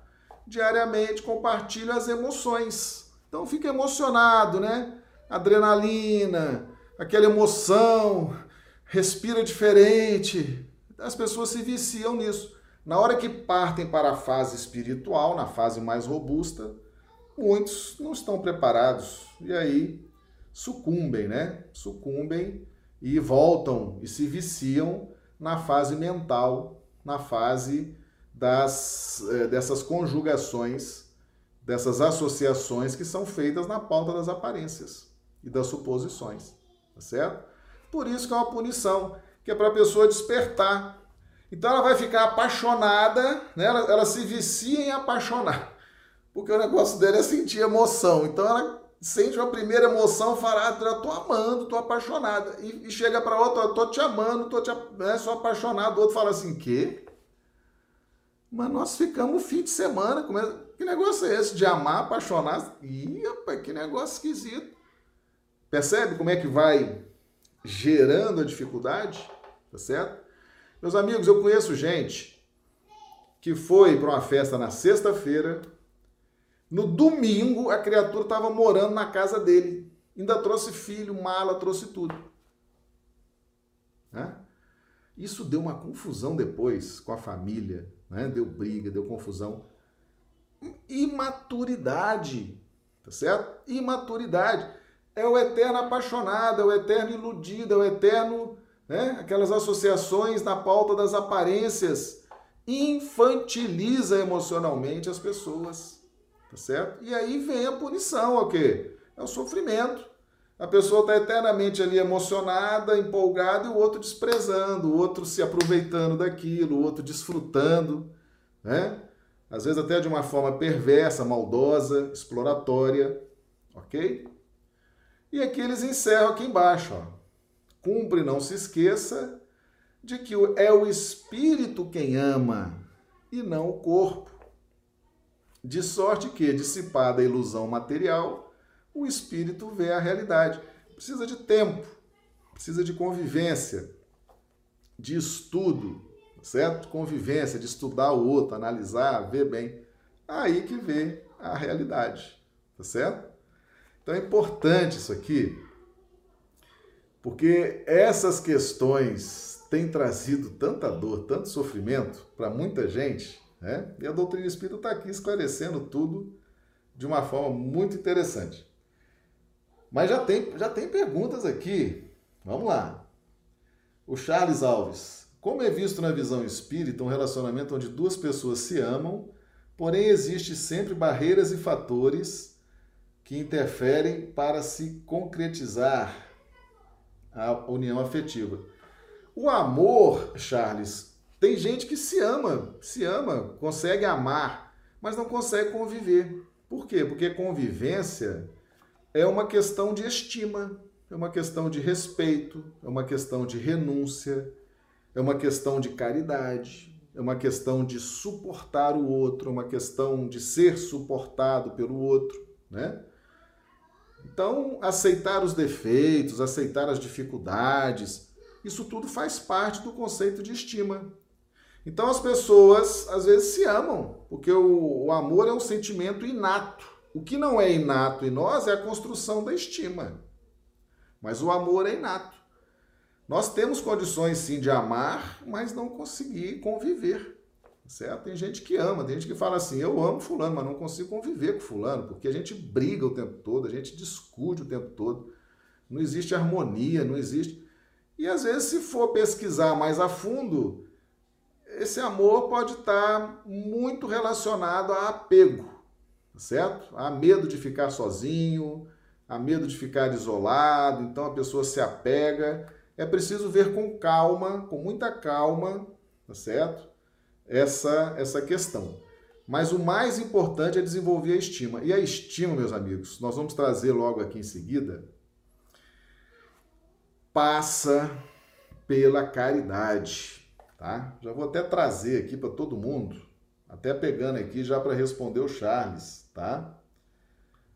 Diariamente compartilha as emoções. Então fica emocionado, né? adrenalina, aquela emoção, respira diferente. As pessoas se viciam nisso. Na hora que partem para a fase espiritual, na fase mais robusta, muitos não estão preparados e aí sucumbem, né? Sucumbem e voltam e se viciam na fase mental, na fase das, eh, dessas conjugações, dessas associações que são feitas na pauta das aparências e das suposições, tá certo? Por isso que é uma punição, que é para a pessoa despertar. Então ela vai ficar apaixonada, né? ela, ela se vicia em apaixonar, porque o negócio dela é sentir emoção. Então ela sente uma primeira emoção, fala, ah, eu tô amando, tô apaixonada. E, e chega para outra, eu tô te amando, tô te, né, sou apaixonado. O outro fala assim, quê? Mas nós ficamos o fim de semana, como é, que negócio é esse de amar, apaixonar? Ih, rapaz, que negócio esquisito. Percebe como é que vai gerando a dificuldade? Tá certo? Meus amigos, eu conheço gente que foi para uma festa na sexta-feira, no domingo a criatura estava morando na casa dele, ainda trouxe filho, mala, trouxe tudo. Né? Isso deu uma confusão depois com a família, né? deu briga, deu confusão. Imaturidade, tá certo? Imaturidade é o eterno apaixonado, é o eterno iludido, é o eterno, né? aquelas associações na pauta das aparências, infantiliza emocionalmente as pessoas, tá certo? E aí vem a punição, o quê? É o sofrimento. A pessoa está eternamente ali emocionada, empolgada, e o outro desprezando, o outro se aproveitando daquilo, o outro desfrutando, né? Às vezes até de uma forma perversa, maldosa, exploratória, ok? E aqui eles encerram aqui embaixo, ó. cumpre não se esqueça de que é o espírito quem ama e não o corpo. De sorte que, dissipada a ilusão material, o espírito vê a realidade. Precisa de tempo, precisa de convivência, de estudo, certo? Convivência, de estudar o outro, analisar, ver bem. Aí que vê a realidade, tá certo? Então é importante isso aqui, porque essas questões têm trazido tanta dor, tanto sofrimento para muita gente, né? E a doutrina espírita está aqui esclarecendo tudo de uma forma muito interessante. Mas já tem, já tem perguntas aqui. Vamos lá. O Charles Alves. Como é visto na visão espírita um relacionamento onde duas pessoas se amam, porém existe sempre barreiras e fatores que interferem para se concretizar a união afetiva. O amor, Charles, tem gente que se ama, se ama, consegue amar, mas não consegue conviver. Por quê? Porque convivência é uma questão de estima, é uma questão de respeito, é uma questão de renúncia, é uma questão de caridade, é uma questão de suportar o outro, é uma questão de ser suportado pelo outro, né? Então, aceitar os defeitos, aceitar as dificuldades, isso tudo faz parte do conceito de estima. Então as pessoas às vezes se amam, porque o, o, amor é um sentimento inato. O que não é inato em nós é a construção da estima. Mas o amor é inato. Nós temos condições sim de amar, mas não conseguir conviver. Certo? Tem gente que ama, tem gente que fala assim: eu amo Fulano, mas não consigo conviver com Fulano, porque a gente briga o tempo todo, a gente discute o tempo todo, não existe harmonia, não existe. E às vezes, se for pesquisar mais a fundo, esse amor pode estar muito relacionado a apego, certo? A medo de ficar sozinho, a medo de ficar isolado, então a pessoa se apega. É preciso ver com calma, com muita calma, tá certo? Essa, essa questão. Mas o mais importante é desenvolver a estima. E a estima, meus amigos, nós vamos trazer logo aqui em seguida, passa pela caridade, tá? Já vou até trazer aqui para todo mundo, até pegando aqui já para responder o Charles, tá?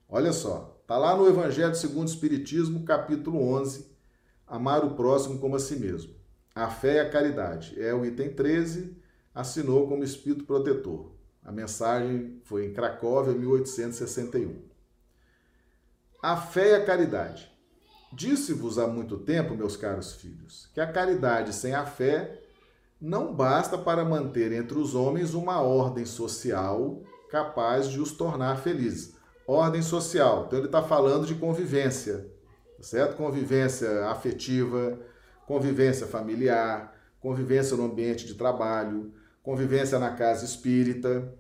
Olha só, tá lá no Evangelho segundo o Espiritismo, capítulo 11, amar o próximo como a si mesmo. A fé e a caridade. É o item 13, assinou como espírito protetor. A mensagem foi em Cracóvia, 1861. A fé e a caridade. Disse-vos há muito tempo, meus caros filhos, que a caridade sem a fé não basta para manter entre os homens uma ordem social capaz de os tornar felizes. Ordem social, então ele está falando de convivência, certo? Convivência afetiva, convivência familiar, convivência no ambiente de trabalho, convivência na casa espírita,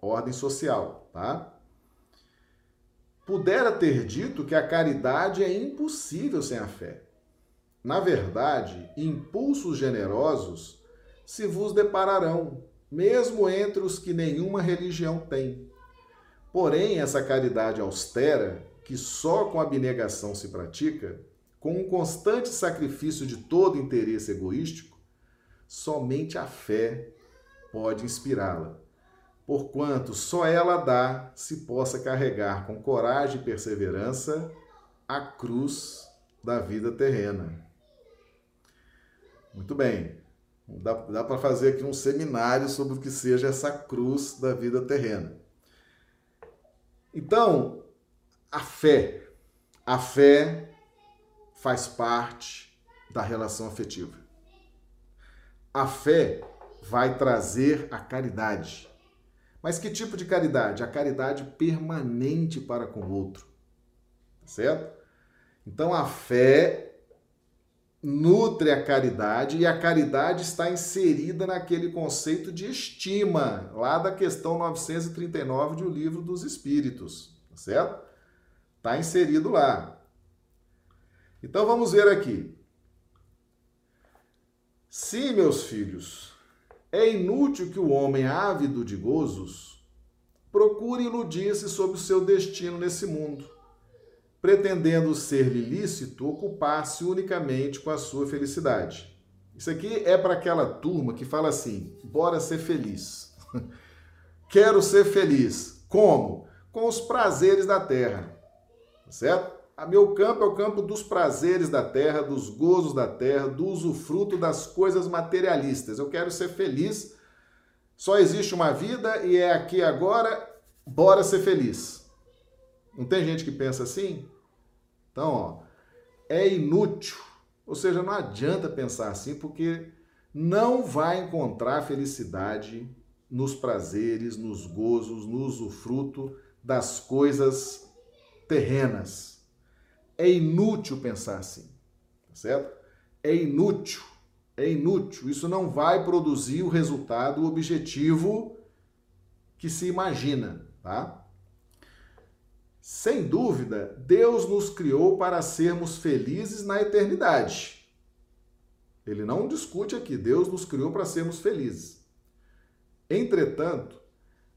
ordem social, tá? pudera ter dito que a caridade é impossível sem a fé. Na verdade, impulsos generosos se vos depararão, mesmo entre os que nenhuma religião tem. Porém, essa caridade austera, que só com abnegação se pratica, com um constante sacrifício de todo interesse egoístico, somente a fé pode inspirá-la porquanto só ela dá se possa carregar com coragem e perseverança a cruz da vida terrena. Muito bem. Dá, dá para fazer aqui um seminário sobre o que seja essa cruz da vida terrena. Então, a fé. A fé faz parte da relação afetiva. A fé vai trazer a caridade. Mas que tipo de caridade? A caridade permanente para com o outro. Certo? Então a fé nutre a caridade e a caridade está inserida naquele conceito de estima, lá da questão 939 do Livro dos Espíritos, certo? Está inserido lá. Então vamos ver aqui. Sim, meus filhos, é inútil que o homem ávido de gozos procure iludir-se sobre o seu destino nesse mundo, pretendendo ser-lhe lícito ocupar-se unicamente com a sua felicidade. Isso aqui é para aquela turma que fala assim: bora ser feliz. Quero ser feliz. Como? Com os prazeres da terra. Certo? A meu campo é o campo dos prazeres da terra, dos gozos da terra, do usufruto das coisas materialistas. Eu quero ser feliz. Só existe uma vida e é aqui agora. Bora ser feliz. Não tem gente que pensa assim? Então, ó, é inútil. Ou seja, não adianta pensar assim, porque não vai encontrar felicidade nos prazeres, nos gozos, no usufruto das coisas terrenas. É inútil pensar assim, tá certo? É inútil, é inútil. Isso não vai produzir o resultado, o objetivo que se imagina, tá? Sem dúvida, Deus nos criou para sermos felizes na eternidade. Ele não discute aqui, Deus nos criou para sermos felizes. Entretanto,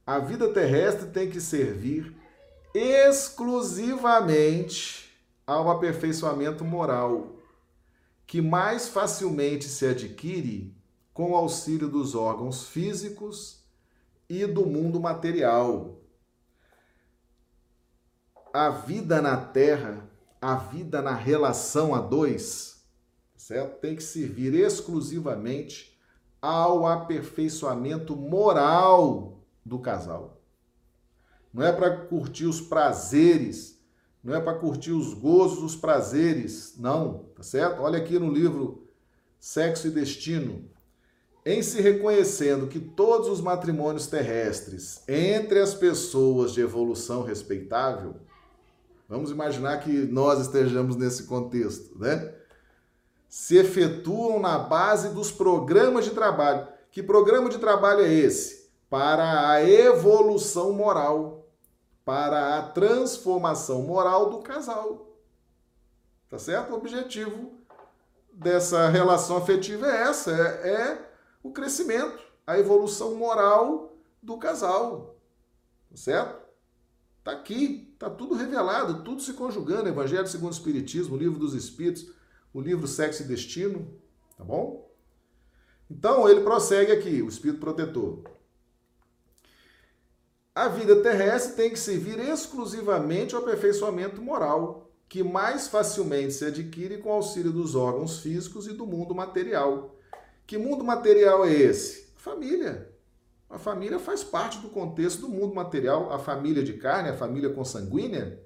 a vida terrestre tem que servir exclusivamente ao aperfeiçoamento moral, que mais facilmente se adquire com o auxílio dos órgãos físicos e do mundo material. A vida na Terra, a vida na relação a dois, certo? Tem que servir exclusivamente ao aperfeiçoamento moral do casal. Não é para curtir os prazeres não é para curtir os gozos, os prazeres, não, tá certo? Olha aqui no livro Sexo e Destino. Em se reconhecendo que todos os matrimônios terrestres entre as pessoas de evolução respeitável, vamos imaginar que nós estejamos nesse contexto, né? Se efetuam na base dos programas de trabalho. Que programa de trabalho é esse? Para a evolução moral para a transformação moral do casal. Tá certo? O objetivo dessa relação afetiva é essa, é, é o crescimento, a evolução moral do casal. Tá certo? Tá aqui, tá tudo revelado, tudo se conjugando, Evangelho segundo o Espiritismo, o Livro dos Espíritos, o livro Sexo e Destino, tá bom? Então ele prossegue aqui, o Espírito Protetor. A vida terrestre tem que servir exclusivamente ao aperfeiçoamento moral, que mais facilmente se adquire com auxílio dos órgãos físicos e do mundo material. Que mundo material é esse? Família. A família faz parte do contexto do mundo material. A família de carne, a família consanguínea,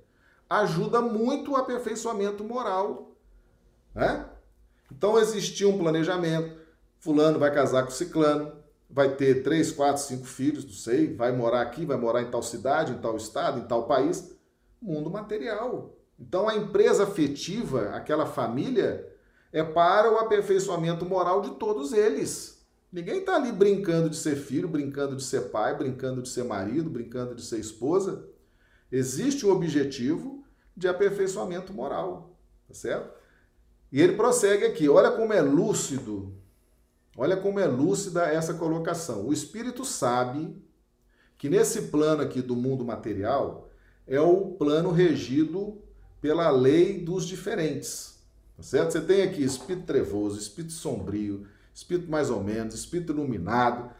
ajuda muito o aperfeiçoamento moral. Né? Então existia um planejamento. Fulano vai casar com ciclano, vai ter três, quatro, cinco filhos, não sei, vai morar aqui, vai morar em tal cidade, em tal estado, em tal país. Mundo material. Então a empresa afetiva, aquela família, é para o aperfeiçoamento moral de todos eles. Ninguém está ali brincando de ser filho, brincando de ser pai, brincando de ser marido, brincando de ser esposa. Existe um objetivo de aperfeiçoamento moral, tá certo? E ele prossegue aqui, olha como é lúcido Olha como é lúcida essa colocação. O espírito sabe que nesse plano aqui do mundo material é o plano regido pela lei dos diferentes. Tá certo? Você tem aqui espírito trevoso, espírito sombrio, espírito mais ou menos, espírito iluminado,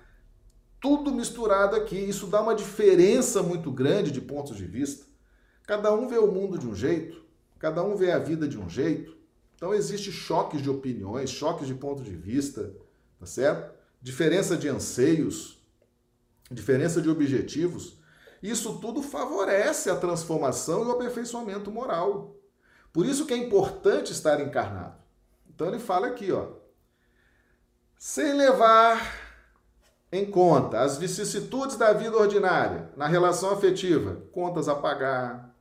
tudo misturado aqui. Isso dá uma diferença muito grande de pontos de vista. Cada um vê o mundo de um jeito, cada um vê a vida de um jeito. Então existe choques de opiniões, choques de ponto de vista tá certo? Diferença de anseios, diferença de objetivos. Isso tudo favorece a transformação e o aperfeiçoamento moral. Por isso que é importante estar encarnado. Então ele fala aqui, ó, sem levar em conta as vicissitudes da vida ordinária, na relação afetiva, contas a pagar,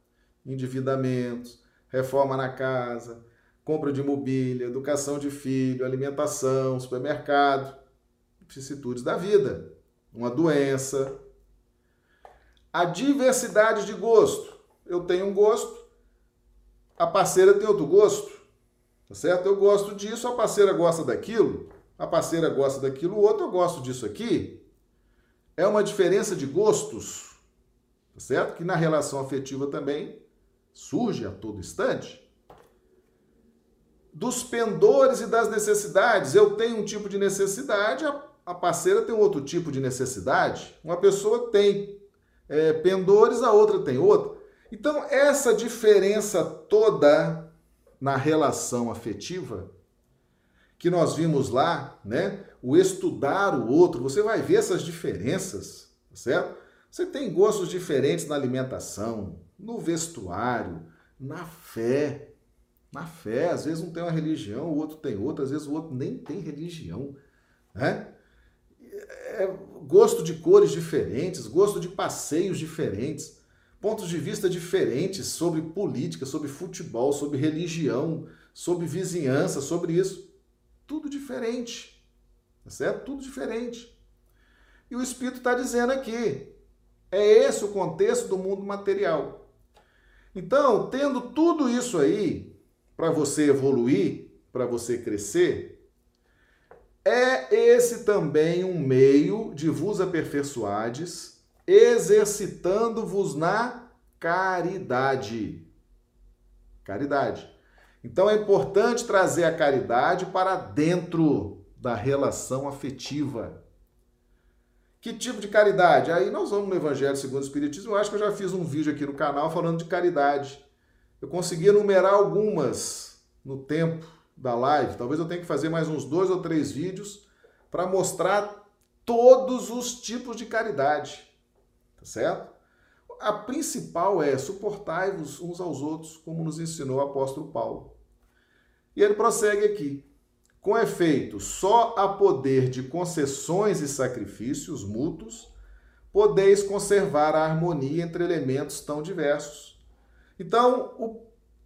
endividamentos, reforma na casa, compra de mobília, educação de filho, alimentação, supermercado, vicissitudes da vida, uma doença. A diversidade de gosto. Eu tenho um gosto, a parceira tem outro gosto, tá certo? Eu gosto disso, a parceira gosta daquilo, a parceira gosta daquilo, o outro eu gosto disso aqui. É uma diferença de gostos, tá certo? Que na relação afetiva também surge a todo instante. Dos pendores e das necessidades, eu tenho um tipo de necessidade, a parceira tem outro tipo de necessidade. Uma pessoa tem é, pendores, a outra tem outra. Então, essa diferença toda na relação afetiva, que nós vimos lá, né? O estudar o outro, você vai ver essas diferenças, tá certo? Você tem gostos diferentes na alimentação, no vestuário, na fé. Na fé, às vezes um tem uma religião, o outro tem outra, às vezes o outro nem tem religião, né? É gosto de cores diferentes, gosto de passeios diferentes, pontos de vista diferentes sobre política, sobre futebol, sobre religião, sobre vizinhança, sobre isso. Tudo diferente, tá certo? Tudo diferente. E o Espírito está dizendo aqui, é esse o contexto do mundo material. Então, tendo tudo isso aí para você evoluir, para você crescer, é esse também um meio de vos aperfeiçoades, exercitando-vos na caridade. Caridade. Então é importante trazer a caridade para dentro da relação afetiva. Que tipo de caridade? Aí nós vamos no Evangelho segundo o Espiritismo. Eu acho que eu já fiz um vídeo aqui no canal falando de caridade. Eu consegui enumerar algumas no tempo da live. Talvez eu tenha que fazer mais uns dois ou três vídeos para mostrar todos os tipos de caridade. Tá certo? A principal é suportai-vos uns aos outros, como nos ensinou o apóstolo Paulo. E ele prossegue aqui. Com efeito, só a poder de concessões e sacrifícios mútuos podeis conservar a harmonia entre elementos tão diversos. Então,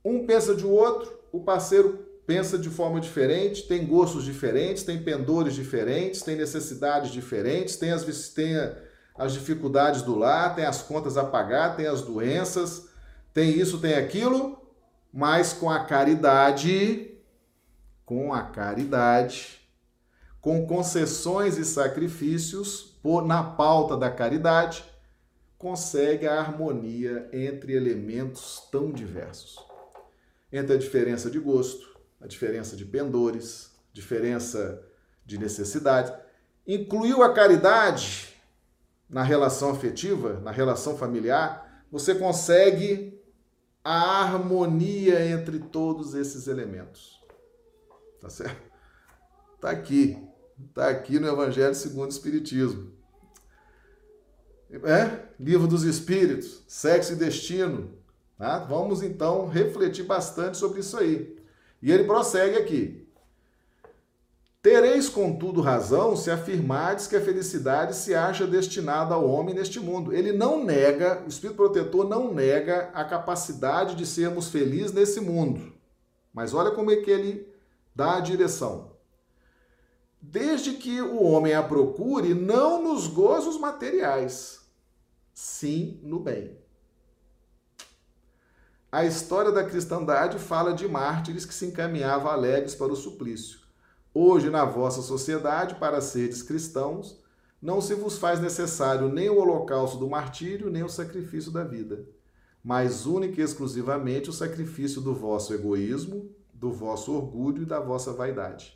um pensa de outro, o parceiro pensa de forma diferente, tem gostos diferentes, tem pendores diferentes, tem necessidades diferentes, tem as, tem as dificuldades do lar, tem as contas a pagar, tem as doenças, tem isso, tem aquilo, mas com a caridade com a caridade, com concessões e sacrifícios por, na pauta da caridade, consegue a harmonia entre elementos tão diversos. Entre a diferença de gosto, a diferença de pendores, diferença de necessidade. Incluiu a caridade na relação afetiva, na relação familiar, você consegue a harmonia entre todos esses elementos. Tá certo? Tá aqui. Tá aqui no Evangelho segundo o Espiritismo. É? Livro dos Espíritos, Sexo e Destino. Tá? Vamos então refletir bastante sobre isso aí. E ele prossegue aqui. Tereis, contudo, razão se afirmardes que a felicidade se acha destinada ao homem neste mundo. Ele não nega, o Espírito Protetor não nega a capacidade de sermos felizes nesse mundo. Mas olha como é que ele dá a direção. Desde que o homem a procure não nos gozos materiais, sim no bem. A história da cristandade fala de mártires que se encaminhavam alegres para o suplício. Hoje, na vossa sociedade, para seres cristãos, não se vos faz necessário nem o holocausto do martírio, nem o sacrifício da vida, mas única e exclusivamente o sacrifício do vosso egoísmo, do vosso orgulho e da vossa vaidade.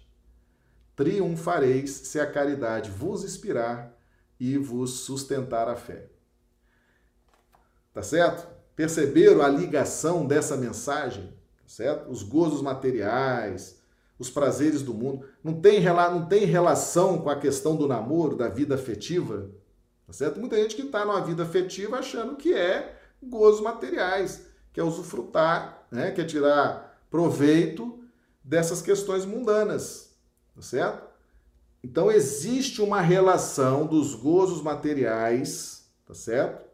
Triunfareis se a caridade vos inspirar e vos sustentar a fé. Tá certo? Perceberam a ligação dessa mensagem? Tá certo? Os gozos materiais, os prazeres do mundo, não tem, não tem relação com a questão do namoro, da vida afetiva? Tá certo? Muita gente que está numa vida afetiva achando que é gozos materiais, que é usufrutar, né? que é tirar proveito dessas questões mundanas, tá certo? Então existe uma relação dos gozos materiais, tá certo?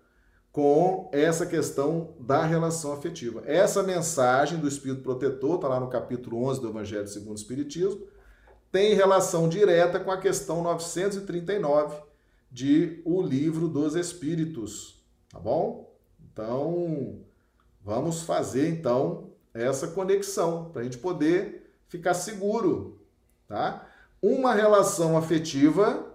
Com essa questão da relação afetiva. Essa mensagem do Espírito Protetor, está lá no capítulo 11 do Evangelho segundo o Espiritismo, tem relação direta com a questão 939 de O Livro dos Espíritos, tá bom? Então, vamos fazer então essa conexão, para a gente poder ficar seguro, tá? Uma relação afetiva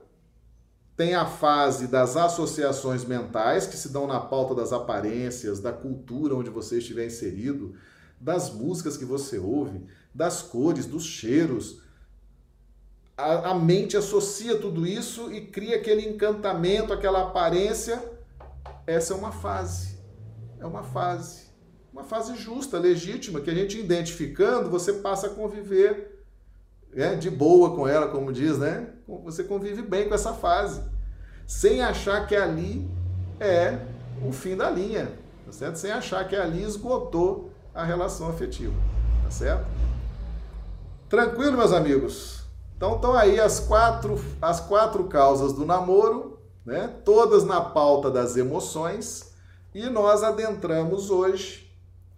tem a fase das associações mentais, que se dão na pauta das aparências, da cultura onde você estiver inserido, das músicas que você ouve, das cores, dos cheiros. A, a mente associa tudo isso e cria aquele encantamento, aquela aparência. Essa é uma fase. É uma fase. Uma fase justa, legítima, que a gente identificando, você passa a conviver é, de boa com ela, como diz, né? Você convive bem com essa fase, sem achar que ali é o fim da linha, tá certo? Sem achar que ali esgotou a relação afetiva, tá certo? Tranquilo, meus amigos? Então estão aí as quatro, as quatro causas do namoro, né? Todas na pauta das emoções, e nós adentramos hoje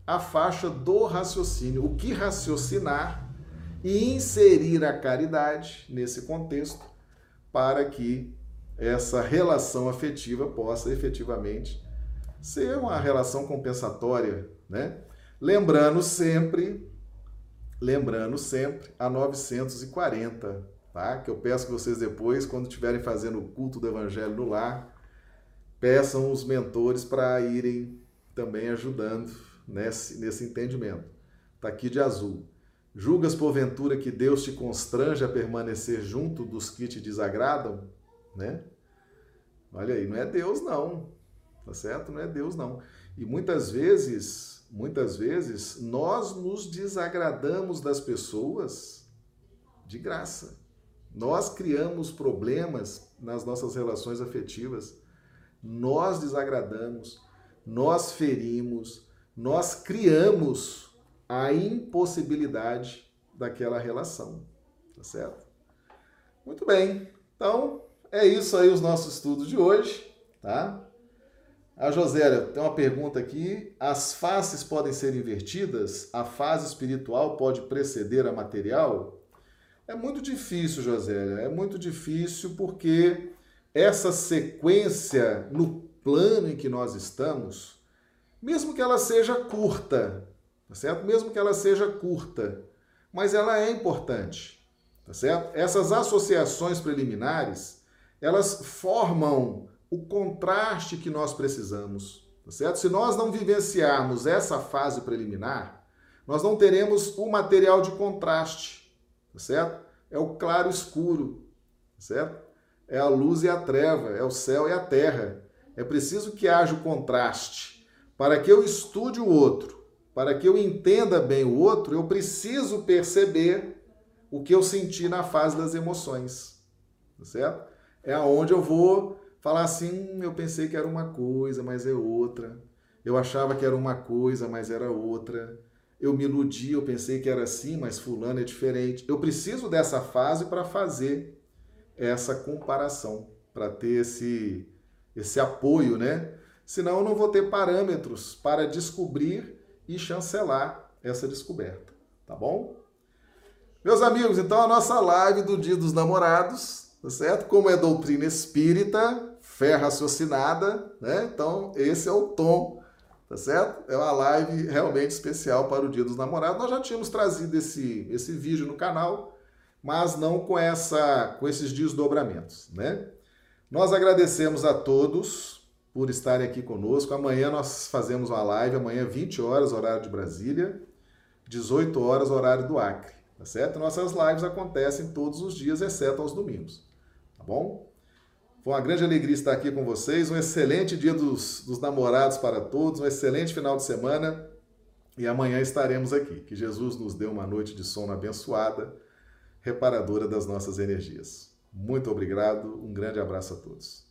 a faixa do raciocínio, o que raciocinar e inserir a caridade nesse contexto para que essa relação afetiva possa efetivamente ser uma relação compensatória, né? Lembrando sempre, lembrando sempre a 940, tá? Que eu peço que vocês depois, quando estiverem fazendo o culto do evangelho no lar, peçam os mentores para irem também ajudando nesse, nesse entendimento. Tá aqui de azul. Julgas porventura que Deus te constrange a permanecer junto dos que te desagradam, né? Olha aí, não é Deus não. Tá certo? Não é Deus não. E muitas vezes, muitas vezes nós nos desagradamos das pessoas de graça. Nós criamos problemas nas nossas relações afetivas. Nós desagradamos, nós ferimos, nós criamos a impossibilidade daquela relação, tá certo? Muito bem. Então, é isso aí os nossos estudos de hoje, tá? A Josélia tem uma pergunta aqui. As faces podem ser invertidas? A fase espiritual pode preceder a material? É muito difícil, Josélia. É muito difícil porque essa sequência no plano em que nós estamos, mesmo que ela seja curta, tá certo? Mesmo que ela seja curta, mas ela é importante, tá certo? Essas associações preliminares, elas formam o contraste que nós precisamos, tá certo? Se nós não vivenciarmos essa fase preliminar, nós não teremos o material de contraste, tá certo? É o claro escuro, tá certo? É a luz e a treva, é o céu e a terra. É preciso que haja o contraste para que eu estude o outro, para que eu entenda bem o outro, eu preciso perceber o que eu senti na fase das emoções. Tá certo? É aonde eu vou falar assim, hum, eu pensei que era uma coisa, mas é outra. Eu achava que era uma coisa, mas era outra. Eu me iludi, eu pensei que era assim, mas fulano é diferente. Eu preciso dessa fase para fazer essa comparação, para ter esse esse apoio, né? Senão eu não vou ter parâmetros para descobrir e chancelar essa descoberta, tá bom? Meus amigos, então a nossa live do Dia dos Namorados, tá certo? Como é doutrina espírita, fé raciocinada, né? Então esse é o tom, tá certo? É uma live realmente especial para o Dia dos Namorados. Nós já tínhamos trazido esse, esse vídeo no canal, mas não com essa com esses desdobramentos, né? Nós agradecemos a todos por estarem aqui conosco. Amanhã nós fazemos uma live, amanhã 20 horas, horário de Brasília, 18 horas, horário do Acre, tá certo? Nossas lives acontecem todos os dias, exceto aos domingos, tá bom? Foi uma grande alegria estar aqui com vocês, um excelente dia dos, dos namorados para todos, um excelente final de semana e amanhã estaremos aqui. Que Jesus nos dê uma noite de sono abençoada, reparadora das nossas energias. Muito obrigado, um grande abraço a todos.